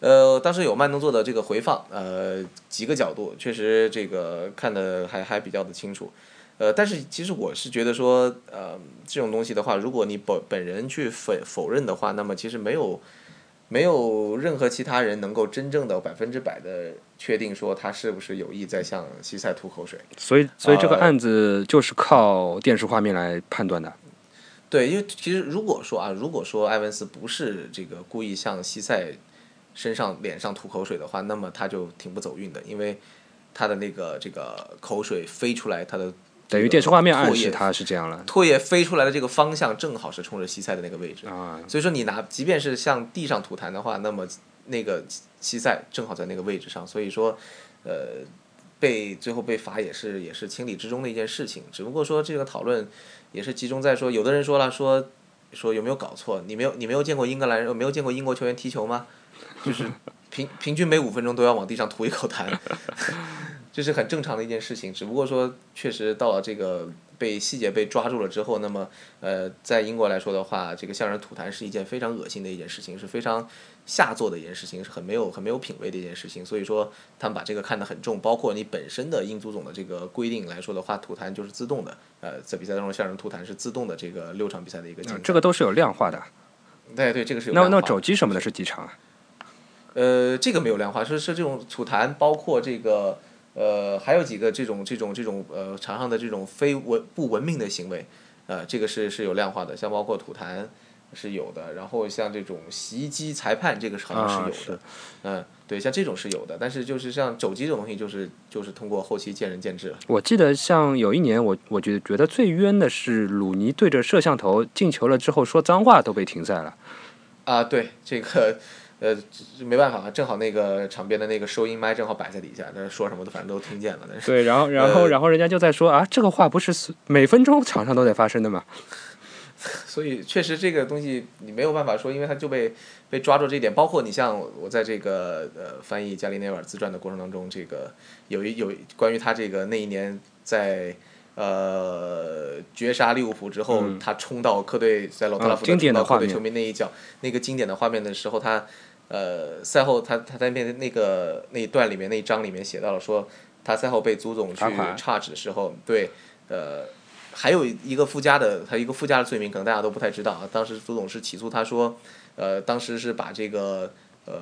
呃，当时有慢动作的这个回放，呃，几个角度确实这个看的还还比较的清楚。呃，但是其实我是觉得说，呃，这种东西的话，如果你本本人去否否认的话，那么其实没有。没有任何其他人能够真正的百分之百的确定说他是不是有意在向西塞吐口水。所以，所以这个案子就是靠电视画面来判断的。对，因为其实如果说啊，如果说埃文斯不是这个故意向西塞身上、脸上吐口水的话，那么他就挺不走运的，因为他的那个这个口水飞出来，他的。等于电视画面暗示他是这样了。唾液飞出来的这个方向正好是冲着西塞的那个位置啊，所以说你拿，即便是向地上吐痰的话，那么那个西塞正好在那个位置上，所以说，呃，被最后被罚也是也是情理之中的一件事情。只不过说这个讨论也是集中在说，有的人说了说说有没有搞错？你没有你没有见过英格兰人，没有见过英国球员踢球吗？就是平平均每五分钟都要往地上吐一口痰。这是很正常的一件事情，只不过说，确实到了这个被细节被抓住了之后，那么，呃，在英国来说的话，这个向人吐痰是一件非常恶心的一件事情，是非常下作的一件事情，是很没有很没有品位的一件事情。所以说，他们把这个看得很重，包括你本身的英足总的这个规定来说的话，吐痰就是自动的，呃，在比赛当中向人吐痰是自动的，这个六场比赛的一个。这个都是有量化的。对对，这个是有。那那肘击什么的是几场啊？呃，这个没有量化，是是这种吐痰，包括这个。呃，还有几个这种这种这种呃场上的这种非文不文明的行为，呃，这个是是有量化的，像包括吐痰是有的，然后像这种袭击裁判，这个好像是有的，嗯，对，像这种是有的，但是就是像肘击这种东西，就是就是通过后期见仁见智了。我记得像有一年，我我觉得觉得最冤的是鲁尼对着摄像头进球了之后说脏话都被停赛了。啊，对这个。呃，没办法，正好那个场边的那个收音麦正好摆在底下，那说什么的反正都听见了。对，然后然后然后人家就在说啊，这个话不是每分钟场上都在发生的吗？所以确实这个东西你没有办法说，因为他就被被抓住这一点。包括你像我在这个呃翻译加里内尔自传的过程当中，这个有一有关于他这个那一年在。呃，绝杀利物浦之后，他冲到客队在老特拉福德冲到客队球迷那一脚，那个经典的画面的时候，他呃赛后他他在那那个那一段里面那一章里面写到了说，他赛后被足总去 charge 的时候，对，呃，还有一个附加的，他一个附加的罪名，可能大家都不太知道啊。当时足总是起诉他说，呃，当时是把这个。呃，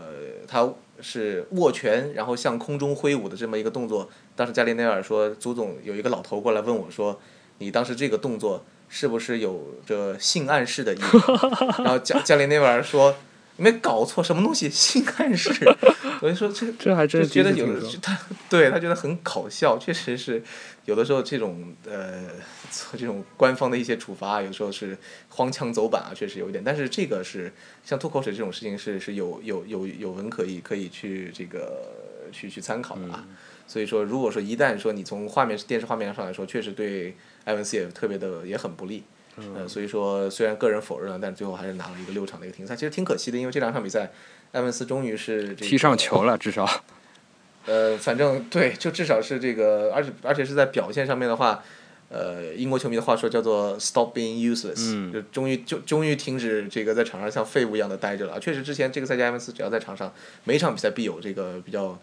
他是握拳，然后向空中挥舞的这么一个动作。当时加里内尔说，足总有一个老头过来问我说：“你当时这个动作是不是有着性暗示的意思？”然后加加里内尔说：“没搞错什么东西性暗示，我就 说这这还真就觉得有的他 对他觉得很搞笑，确实是有的时候这种呃这种官方的一些处罚啊，有时候是荒腔走板啊，确实有一点。但是这个是像吐口水这种事情是是有有有有文可以可以去这个去去参考的啊。所以说，如果说一旦说你从画面电视画面上来说，确实对埃文斯也特别的也很不利。呃，所以说虽然个人否认了，但是最后还是拿了一个六场的一个停赛，其实挺可惜的，因为这两场比赛，埃文斯终于是、这个、踢上球了，至少。呃，反正对，就至少是这个，而且而且是在表现上面的话，呃，英国球迷的话说叫做 “stop being useless”，、就终于就终于停止这个在场上像废物一样的待着了。确实，之前这个赛季埃文斯只要在场上，每一场比赛必有这个比较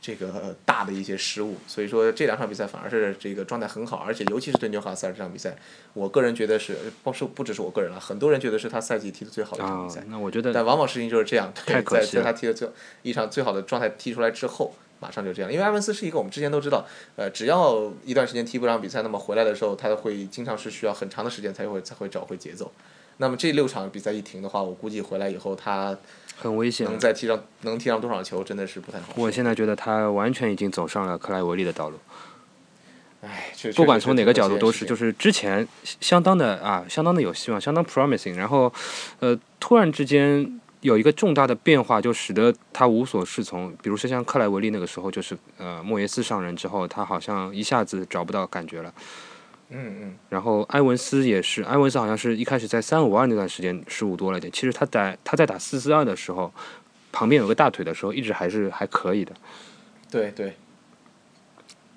这个大的一些失误，所以说这两场比赛反而是这个状态很好，而且尤其是对纽卡斯尔这场比赛，我个人觉得是不是不只是我个人了，很多人觉得是他赛季踢的最好的一场啊比赛。，那我觉得但往往事情就是这样，对 在在他踢的最一场最好的状态踢出来之后，马上就这样。因为埃文斯是一个我们之前都知道，呃，只要一段时间踢不上比赛，那么回来的时候他会经常是需要很长的时间才会才会找回节奏。那么这六场比赛一停的话，我估计回来以后他很危险。能再踢上能踢上多少球，真的是不太好。我现在觉得他完全已经走上了克莱维利的道路，唉，确不管从哪个角度都是，是就是之前相当的啊，相当的有希望，相当 promising，然后呃，突然之间有一个重大的变化，就使得他无所适从。比如说像克莱维利那个时候，就是呃莫耶斯上任之后，他好像一下子找不到感觉了。嗯嗯，然后埃文斯也是，埃文斯好像是一开始在三五二那段时间失误多了一点，其实他在他在打四四二的时候，旁边有个大腿的时候，一直还是还可以的。对对。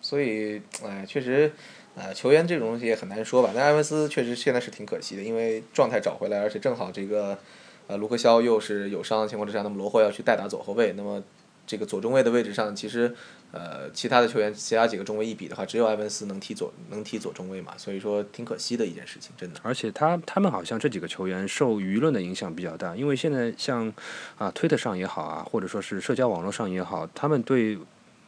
所以，哎，确实，呃，球员这种东西也很难说吧。但埃文斯确实现在是挺可惜的，因为状态找回来，而且正好这个，呃，卢克肖又是有伤的情况之下，那么罗霍要去代打左后卫，那么这个左中卫的位置上，其实，呃，其他的球员其他几个中卫一比的话，只有埃文斯能踢左能踢左中卫嘛，所以说挺可惜的一件事情，真的。而且他他们好像这几个球员受舆论的影响比较大，因为现在像啊推特上也好啊，或者说是社交网络上也好，他们对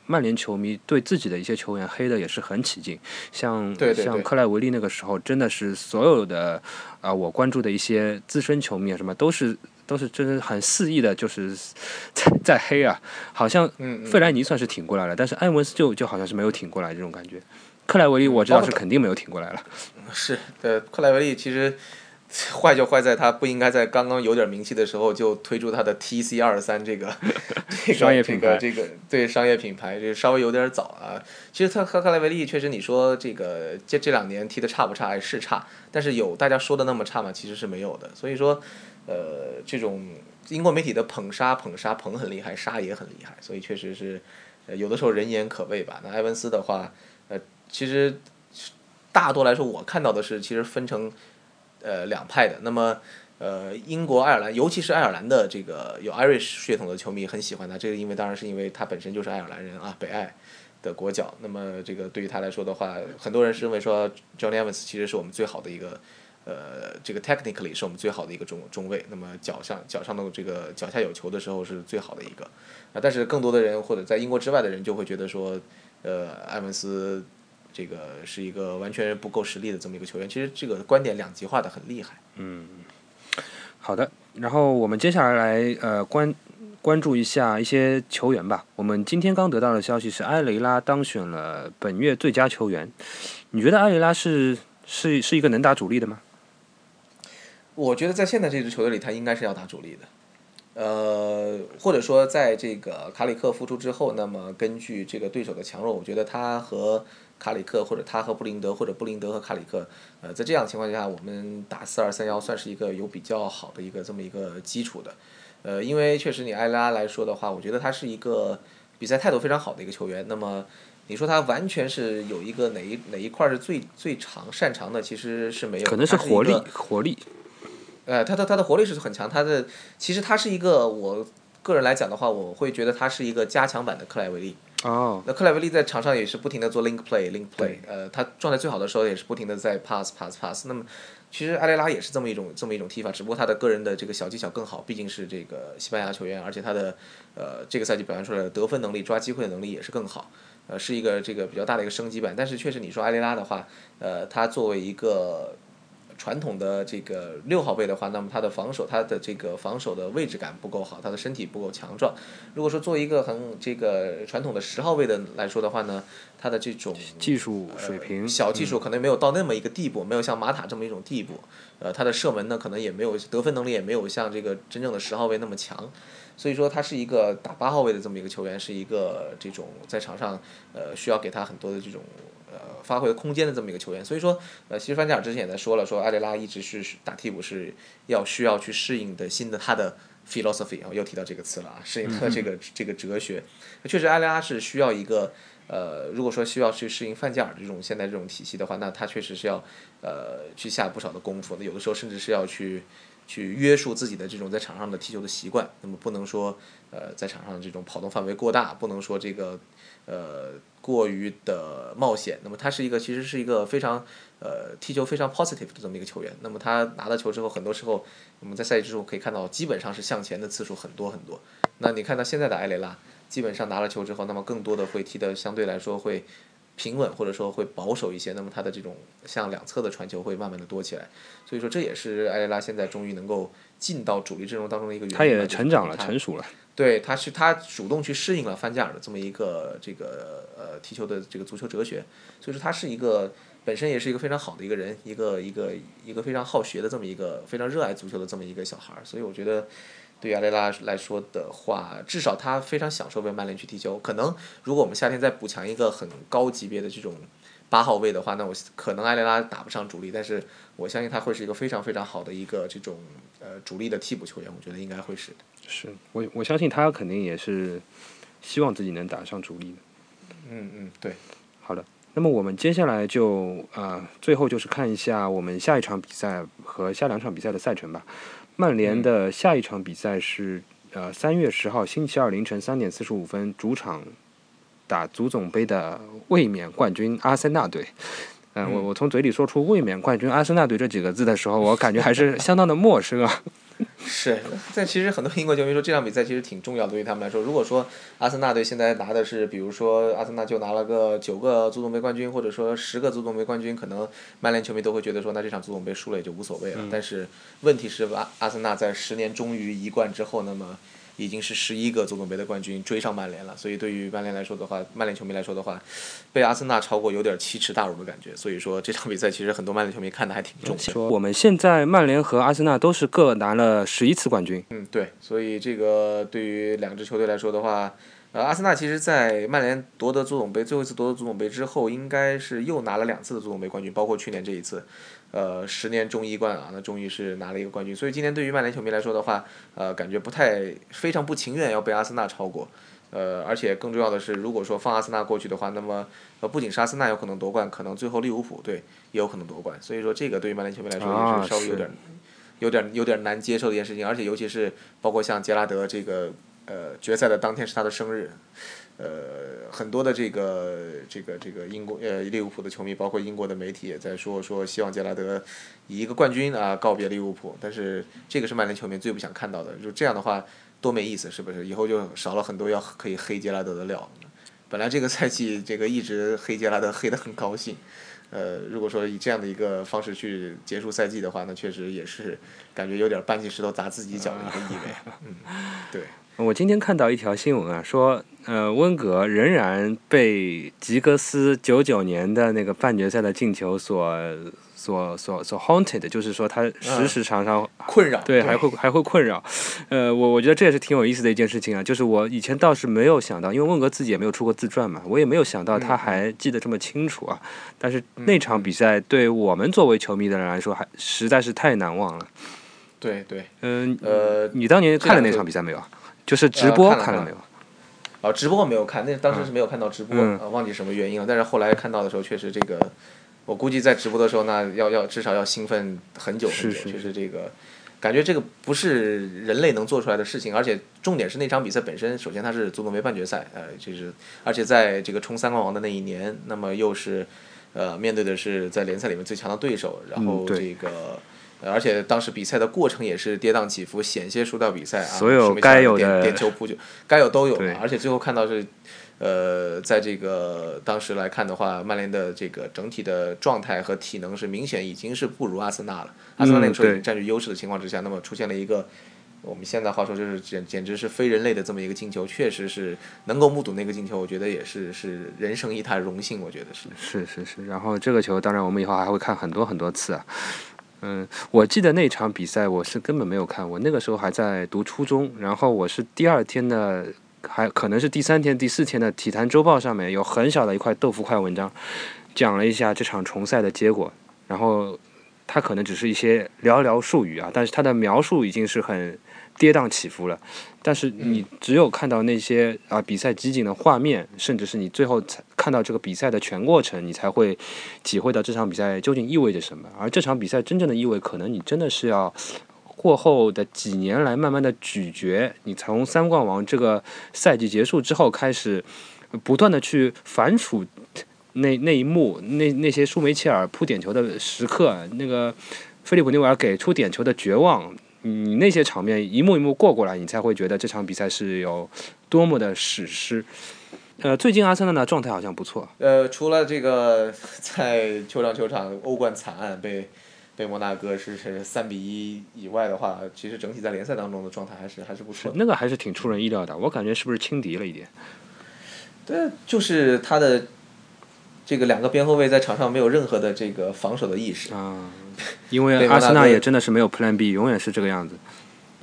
曼联球迷对自己的一些球员黑的也是很起劲，像对对对像克莱维利那个时候，真的是所有的啊我关注的一些资深球迷啊什么都是。都是真的很肆意的，就是 在在黑啊，好像费莱尼算是挺过来了，但是埃文斯就就好像是没有挺过来这种感觉。克莱维利我知道是肯定没有挺过来了。是，的，克莱维利其实坏就坏在他不应该在刚刚有点名气的时候就推出他的 TC 二三这个 这个商业品牌这个这个对商业品牌，这稍微有点早啊。其实他和克莱维利确实你说这个这这两年踢的差不差？哎，是差，但是有大家说的那么差吗？其实是没有的。所以说，呃，这种英国媒体的捧杀捧杀捧很厉害，杀也很厉害，所以确实是，呃，有的时候人言可畏吧。那埃文斯的话，呃，其实大多来说，我看到的是其实分成呃两派的。那么呃，英国、爱尔兰，尤其是爱尔兰的这个有 Irish 血统的球迷很喜欢他，这个因为当然是因为他本身就是爱尔兰人啊，北爱的国脚。那么这个对于他来说的话，很多人是认为说 Johnny Evans 其实是我们最好的一个。呃，这个 technically 是我们最好的一个中中卫，那么脚上脚上的这个脚下有球的时候是最好的一个，啊，但是更多的人或者在英国之外的人就会觉得说，呃，埃文斯这个是一个完全不够实力的这么一个球员。其实这个观点两极化的很厉害。嗯好的，然后我们接下来来呃关关注一下一些球员吧。我们今天刚得到的消息是埃雷拉当选了本月最佳球员。你觉得埃雷拉是是是一个能打主力的吗？我觉得在现在这支球队里，他应该是要打主力的。呃，或者说在这个卡里克复出之后，那么根据这个对手的强弱，我觉得他和卡里克，或者他和布林德，或者布林德和卡里克，呃，在这样情况下，我们打四二三幺算是一个有比较好的一个这么一个基础的。呃，因为确实你埃拉来说的话，我觉得他是一个比赛态度非常好的一个球员。那么你说他完全是有一个哪一哪一块是最最长擅长的，其实是没有，可能是活力，活力。呃，他的他的活力是很强，他的其实他是一个我个人来讲的话，我会觉得他是一个加强版的克莱维利。哦，那克莱维利在场上也是不停的做 link play link play，呃，他状态最好的时候也是不停的在 pass pass pass。那么其实埃雷拉也是这么一种这么一种踢法，只不过他的个人的这个小技巧更好，毕竟是这个西班牙球员，而且他的呃这个赛季表现出来的得分能力、抓机会的能力也是更好，呃，是一个这个比较大的一个升级版。但是确实你说埃雷拉的话，呃，他作为一个传统的这个六号位的话，那么他的防守，他的这个防守的位置感不够好，他的身体不够强壮。如果说作为一个很这个传统的十号位的来说的话呢，他的这种技术水平、小技术可能没有到那么一个地步，没有像马塔这么一种地步。呃，他的射门呢，可能也没有得分能力，也没有像这个真正的十号位那么强。所以说，他是一个打八号位的这么一个球员，是一个这种在场上呃需要给他很多的这种呃发挥的空间的这么一个球员。所以说，呃，其实范加尔之前也在说了，说阿雷拉一直是打替补是要需要去适应的新的他的 philosophy 啊，又提到这个词了啊，适应他这个这个哲学。确实，阿雷拉是需要一个呃，如果说需要去适应范加尔这种现在这种体系的话，那他确实是要呃去下不少的功夫。那有的时候甚至是要去。去约束自己的这种在场上的踢球的习惯，那么不能说，呃，在场上这种跑动范围过大，不能说这个，呃，过于的冒险。那么他是一个，其实是一个非常，呃，踢球非常 positive 的这么一个球员。那么他拿到球之后，很多时候我们在赛季之中可以看到，基本上是向前的次数很多很多。那你看到现在的埃雷拉，基本上拿了球之后，那么更多的会踢的相对来说会。平稳或者说会保守一些，那么他的这种向两侧的传球会慢慢的多起来，所以说这也是埃雷拉现在终于能够进到主力阵容当中的一个原因。他也成长了，成熟了。对，他是他主动去适应了范加尔的这么一个这个呃踢球的这个足球哲学，所以说他是一个本身也是一个非常好的一个人，一个一个一个非常好学的这么一个非常热爱足球的这么一个小孩儿，所以我觉得。对于阿雷拉来说的话，至少他非常享受为曼联去踢球。可能如果我们夏天再补强一个很高级别的这种八号位的话，那我可能阿雷拉打不上主力，但是我相信他会是一个非常非常好的一个这种呃主力的替补球员。我觉得应该会是。是我我相信他肯定也是希望自己能打上主力的。嗯嗯，对。好的，那么我们接下来就啊最后就是看一下我们下一场比赛和下两场比赛的赛程吧。曼联的下一场比赛是呃三月十号星期二凌晨三点四十五分主场打足总杯的卫冕冠军阿森纳队。嗯，我我从嘴里说出卫冕冠军阿森纳队这几个字的时候，我感觉还是相当的陌生啊。是，但其实很多英国球迷说这场比赛其实挺重要的，对于他们来说。如果说阿森纳队现在拿的是，比如说阿森纳就拿了个九个足总杯冠军，或者说十个足总杯冠军，可能曼联球迷都会觉得说，那这场足总杯输了也就无所谓了。但是问题是阿阿森纳在十年终于一冠之后，那么。已经是十一个足总杯的冠军，追上曼联了。所以对于曼联来说的话，曼联球迷来说的话，被阿森纳超过有点奇耻大辱的感觉。所以说这场比赛其实很多曼联球迷看的还挺重。说我们现在曼联和阿森纳都是各拿了十一次冠军。嗯，对。所以这个对于两支球队来说的话，呃，阿森纳其实，在曼联夺得足总杯最后一次夺得足总杯之后，应该是又拿了两次的足总杯冠军，包括去年这一次。呃，十年中一冠啊，那终于是拿了一个冠军。所以今天对于曼联球迷来说的话，呃，感觉不太非常不情愿要被阿森纳超过。呃，而且更重要的是，如果说放阿森纳过去的话，那么呃，不仅是阿森纳有可能夺冠，可能最后利物浦队也有可能夺冠。所以说这个对于曼联球迷来说也是稍微有点、有点、有点难接受的一件事情。而且尤其是包括像杰拉德这个呃决赛的当天是他的生日。呃，很多的这个这个这个英国呃利物浦的球迷，包括英国的媒体也在说说，希望杰拉德以一个冠军啊告别利物浦。但是这个是曼联球迷最不想看到的，就这样的话多没意思，是不是？以后就少了很多要可以黑杰拉德的料。本来这个赛季这个一直黑杰拉德黑得很高兴，呃，如果说以这样的一个方式去结束赛季的话，那确实也是感觉有点搬起石头砸自己脚的一个意味。嗯，对。我今天看到一条新闻啊，说。呃，温格仍然被吉格斯九九年的那个半决赛的进球所所所所 haunted，就是说他时时常常困扰，对，还会还会困扰。呃，我我觉得这也是挺有意思的一件事情啊，就是我以前倒是没有想到，因为温格自己也没有出过自传嘛，我也没有想到他还记得这么清楚啊。但是那场比赛对我们作为球迷的人来说，还实在是太难忘了。对对，嗯呃，你当年看了那场比赛没有？就是直播看了没有？啊，直播我没有看，那当时是没有看到直播，啊，忘记什么原因了。但是后来看到的时候，确实这个，我估计在直播的时候，那要要至少要兴奋很久很久，确实这个，感觉这个不是人类能做出来的事情。而且重点是那场比赛本身，首先它是足总杯半决赛，呃，就是而且在这个冲三冠王的那一年，那么又是，呃，面对的是在联赛里面最强的对手，然后这个。而且当时比赛的过程也是跌宕起伏，险些输掉比赛啊！所有该有的点球扑救，该有都有嘛。而且最后看到是，呃，在这个当时来看的话，曼联的这个整体的状态和体能是明显已经是不如阿森纳了。阿森纳那个时候占据优势的情况之下，那么出现了一个我们现在话说就是简简直是非人类的这么一个进球，确实是能够目睹那个进球，我觉得也是是人生一大荣幸，我觉得是。是是是，然后这个球当然我们以后还会看很多很多次啊。嗯，我记得那场比赛我是根本没有看，我那个时候还在读初中，然后我是第二天的。还可能是第三天、第四天的《体坛周报》上面有很小的一块豆腐块文章，讲了一下这场重赛的结果。然后它可能只是一些寥寥数语啊，但是它的描述已经是很跌宕起伏了。但是你只有看到那些啊比赛集锦的画面，甚至是你最后才看到这个比赛的全过程，你才会体会到这场比赛究竟意味着什么。而这场比赛真正的意味，可能你真的是要。过后的几年来，慢慢的咀嚼，你从三冠王这个赛季结束之后开始，不断的去反刍那那一幕，那那些舒梅切尔扑点球的时刻，那个菲利普纽瓦尔给出点球的绝望，你那些场面一幕一幕过过来，你才会觉得这场比赛是有多么的史诗。呃，最近阿森纳的状态好像不错。呃，除了这个 在球场球场欧冠惨案被。被摩纳哥是是三比一以外的话，其实整体在联赛当中的状态还是还是不错。那个还是挺出人意料的，我感觉是不是轻敌了一点？对，就是他的这个两个边后卫在场上没有任何的这个防守的意识啊，因为阿森纳也真的是没有 Plan B，永远是这个样子。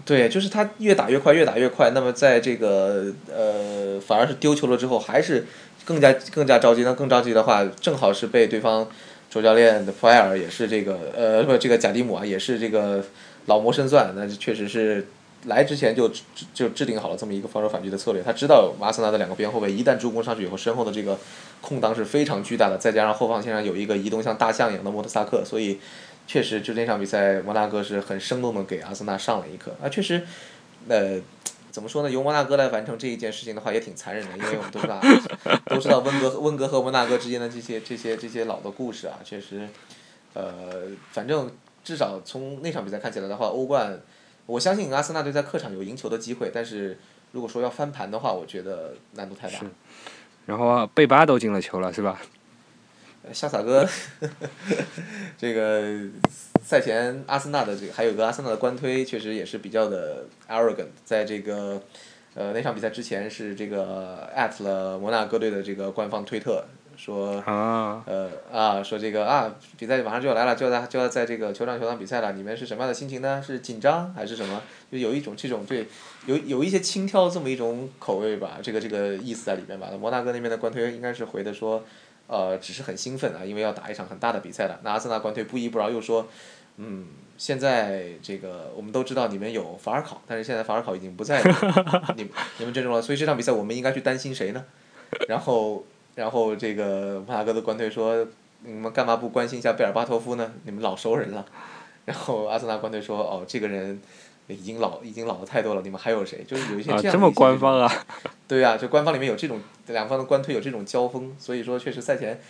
对，就是他越打越快，越打越快。那么在这个呃，反而是丢球了之后，还是更加更加着急。那更着急的话，正好是被对方。主教练的普埃尔也是这个，呃，不，这个贾迪姆啊，也是这个老谋深算，那确实是来之前就就制定好了这么一个防守反击的策略。他知道阿森纳的两个边后卫一旦助攻上去以后，身后的这个空档是非常巨大的，再加上后防线上有一个移动像大象一样的莫特萨克，所以确实就这场比赛，摩纳哥是很生动的给阿森纳上了一课啊，确实，呃。怎么说呢？由摩纳哥来完成这一件事情的话，也挺残忍的，因为我们都知道，都知道温格温格和摩纳哥之间的这些这些这些老的故事啊，确实，呃，反正至少从那场比赛看起来的话，欧冠，我相信阿森纳队在客场有赢球的机会，但是如果说要翻盘的话，我觉得难度太大。然后贝巴都进了球了，是吧？潇洒哥，这个。赛前阿森纳的这个还有个阿森纳的官推，确实也是比较的 arrogant。在这个呃那场比赛之前，是这个 at 了摩纳哥队的这个官方推特，说呃啊说这个啊比赛马上就要来了，就要在就要在这个球场球场比赛了，你们是什么样的心情呢？是紧张还是什么？就有一种这种对有有一些轻佻这么一种口味吧，这个这个意思在里面吧。摩纳哥那边的官推应该是回的说，呃只是很兴奋啊，因为要打一场很大的比赛了。那阿森纳官推不依不饶又说。嗯，现在这个我们都知道你们有法尔考，但是现在法尔考已经不在了你你们阵中了，所以这场比赛我们应该去担心谁呢？然后然后这个摩纳哥的官队说，你们干嘛不关心一下贝尔巴托夫呢？你们老熟人了。然后阿森纳官队说，哦，这个人已经老已经老的太多了，你们还有谁？就是有一些这样。这么官方啊？对呀，就官方里面有这种两方的官推有这种交锋，所以说确实赛前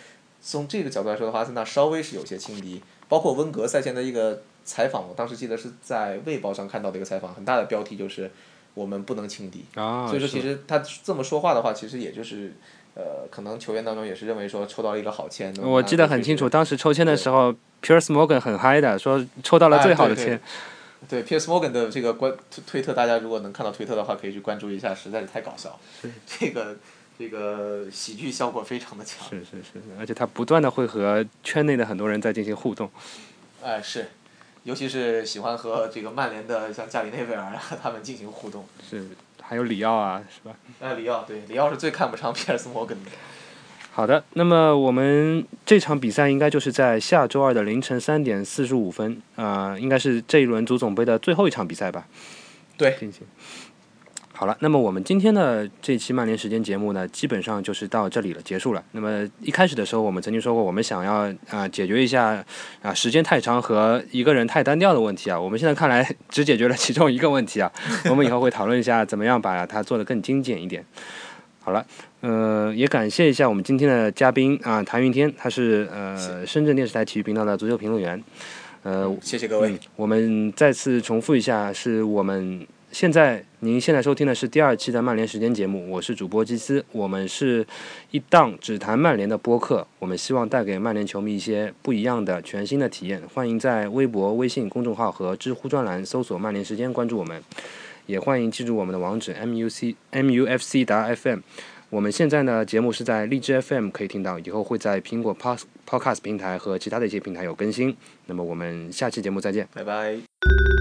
从这个角度来说的话，阿森纳稍微是有些轻敌。包括温格赛前的一个采访，我当时记得是在《卫报》上看到的一个采访，很大的标题就是“我们不能轻敌”。所以说，其实他这么说话的话，其实也就是，呃，可能球员当中也是认为说抽到了一个好签。我记得很清楚，当时抽签的时候，Piers Morgan 很嗨的，说抽到了最好的签。对 Piers Morgan 的这个关推特，大家如果能看到推特的话，可以去关注一下，实在是太搞笑。这个这个喜剧效果非常的强。是是是，而且他不断的会和圈内的很多人在进行互动。哎，是，尤其是喜欢和这个曼联的像加里内维尔他们进行互动。是，还有里奥啊，是吧？哎，里奥对，里奥是最看不上皮尔斯摩根的。好的，那么我们这场比赛应该就是在下周二的凌晨三点四十五分，啊，应该是这一轮足总杯的最后一场比赛吧？对。好了，那么我们今天的这期曼联时间节目呢，基本上就是到这里了，结束了。那么一开始的时候，我们曾经说过，我们想要啊解决一下啊时间太长和一个人太单调的问题啊。我们现在看来只解决了其中一个问题啊。我们以后会讨论一下怎么样把它做得更精简一点。好了，呃，也感谢一下我们今天的嘉宾啊，谭云天，他是呃深圳电视台体育频道的足球评论员。呃，谢谢各位。我们再次重复一下，是我们。现在您现在收听的是第二期的曼联时间节目，我是主播基斯，我们是一档只谈曼联的播客，我们希望带给曼联球迷一些不一样的、全新的体验。欢迎在微博、微信公众号和知乎专栏搜索“曼联时间”，关注我们，也欢迎记住我们的网址 m u c m u f c 达 f m。我们现在呢，节目是在荔枝 FM 可以听到，以后会在苹果 P O Podcast 平台和其他的一些平台有更新。那么我们下期节目再见，拜拜。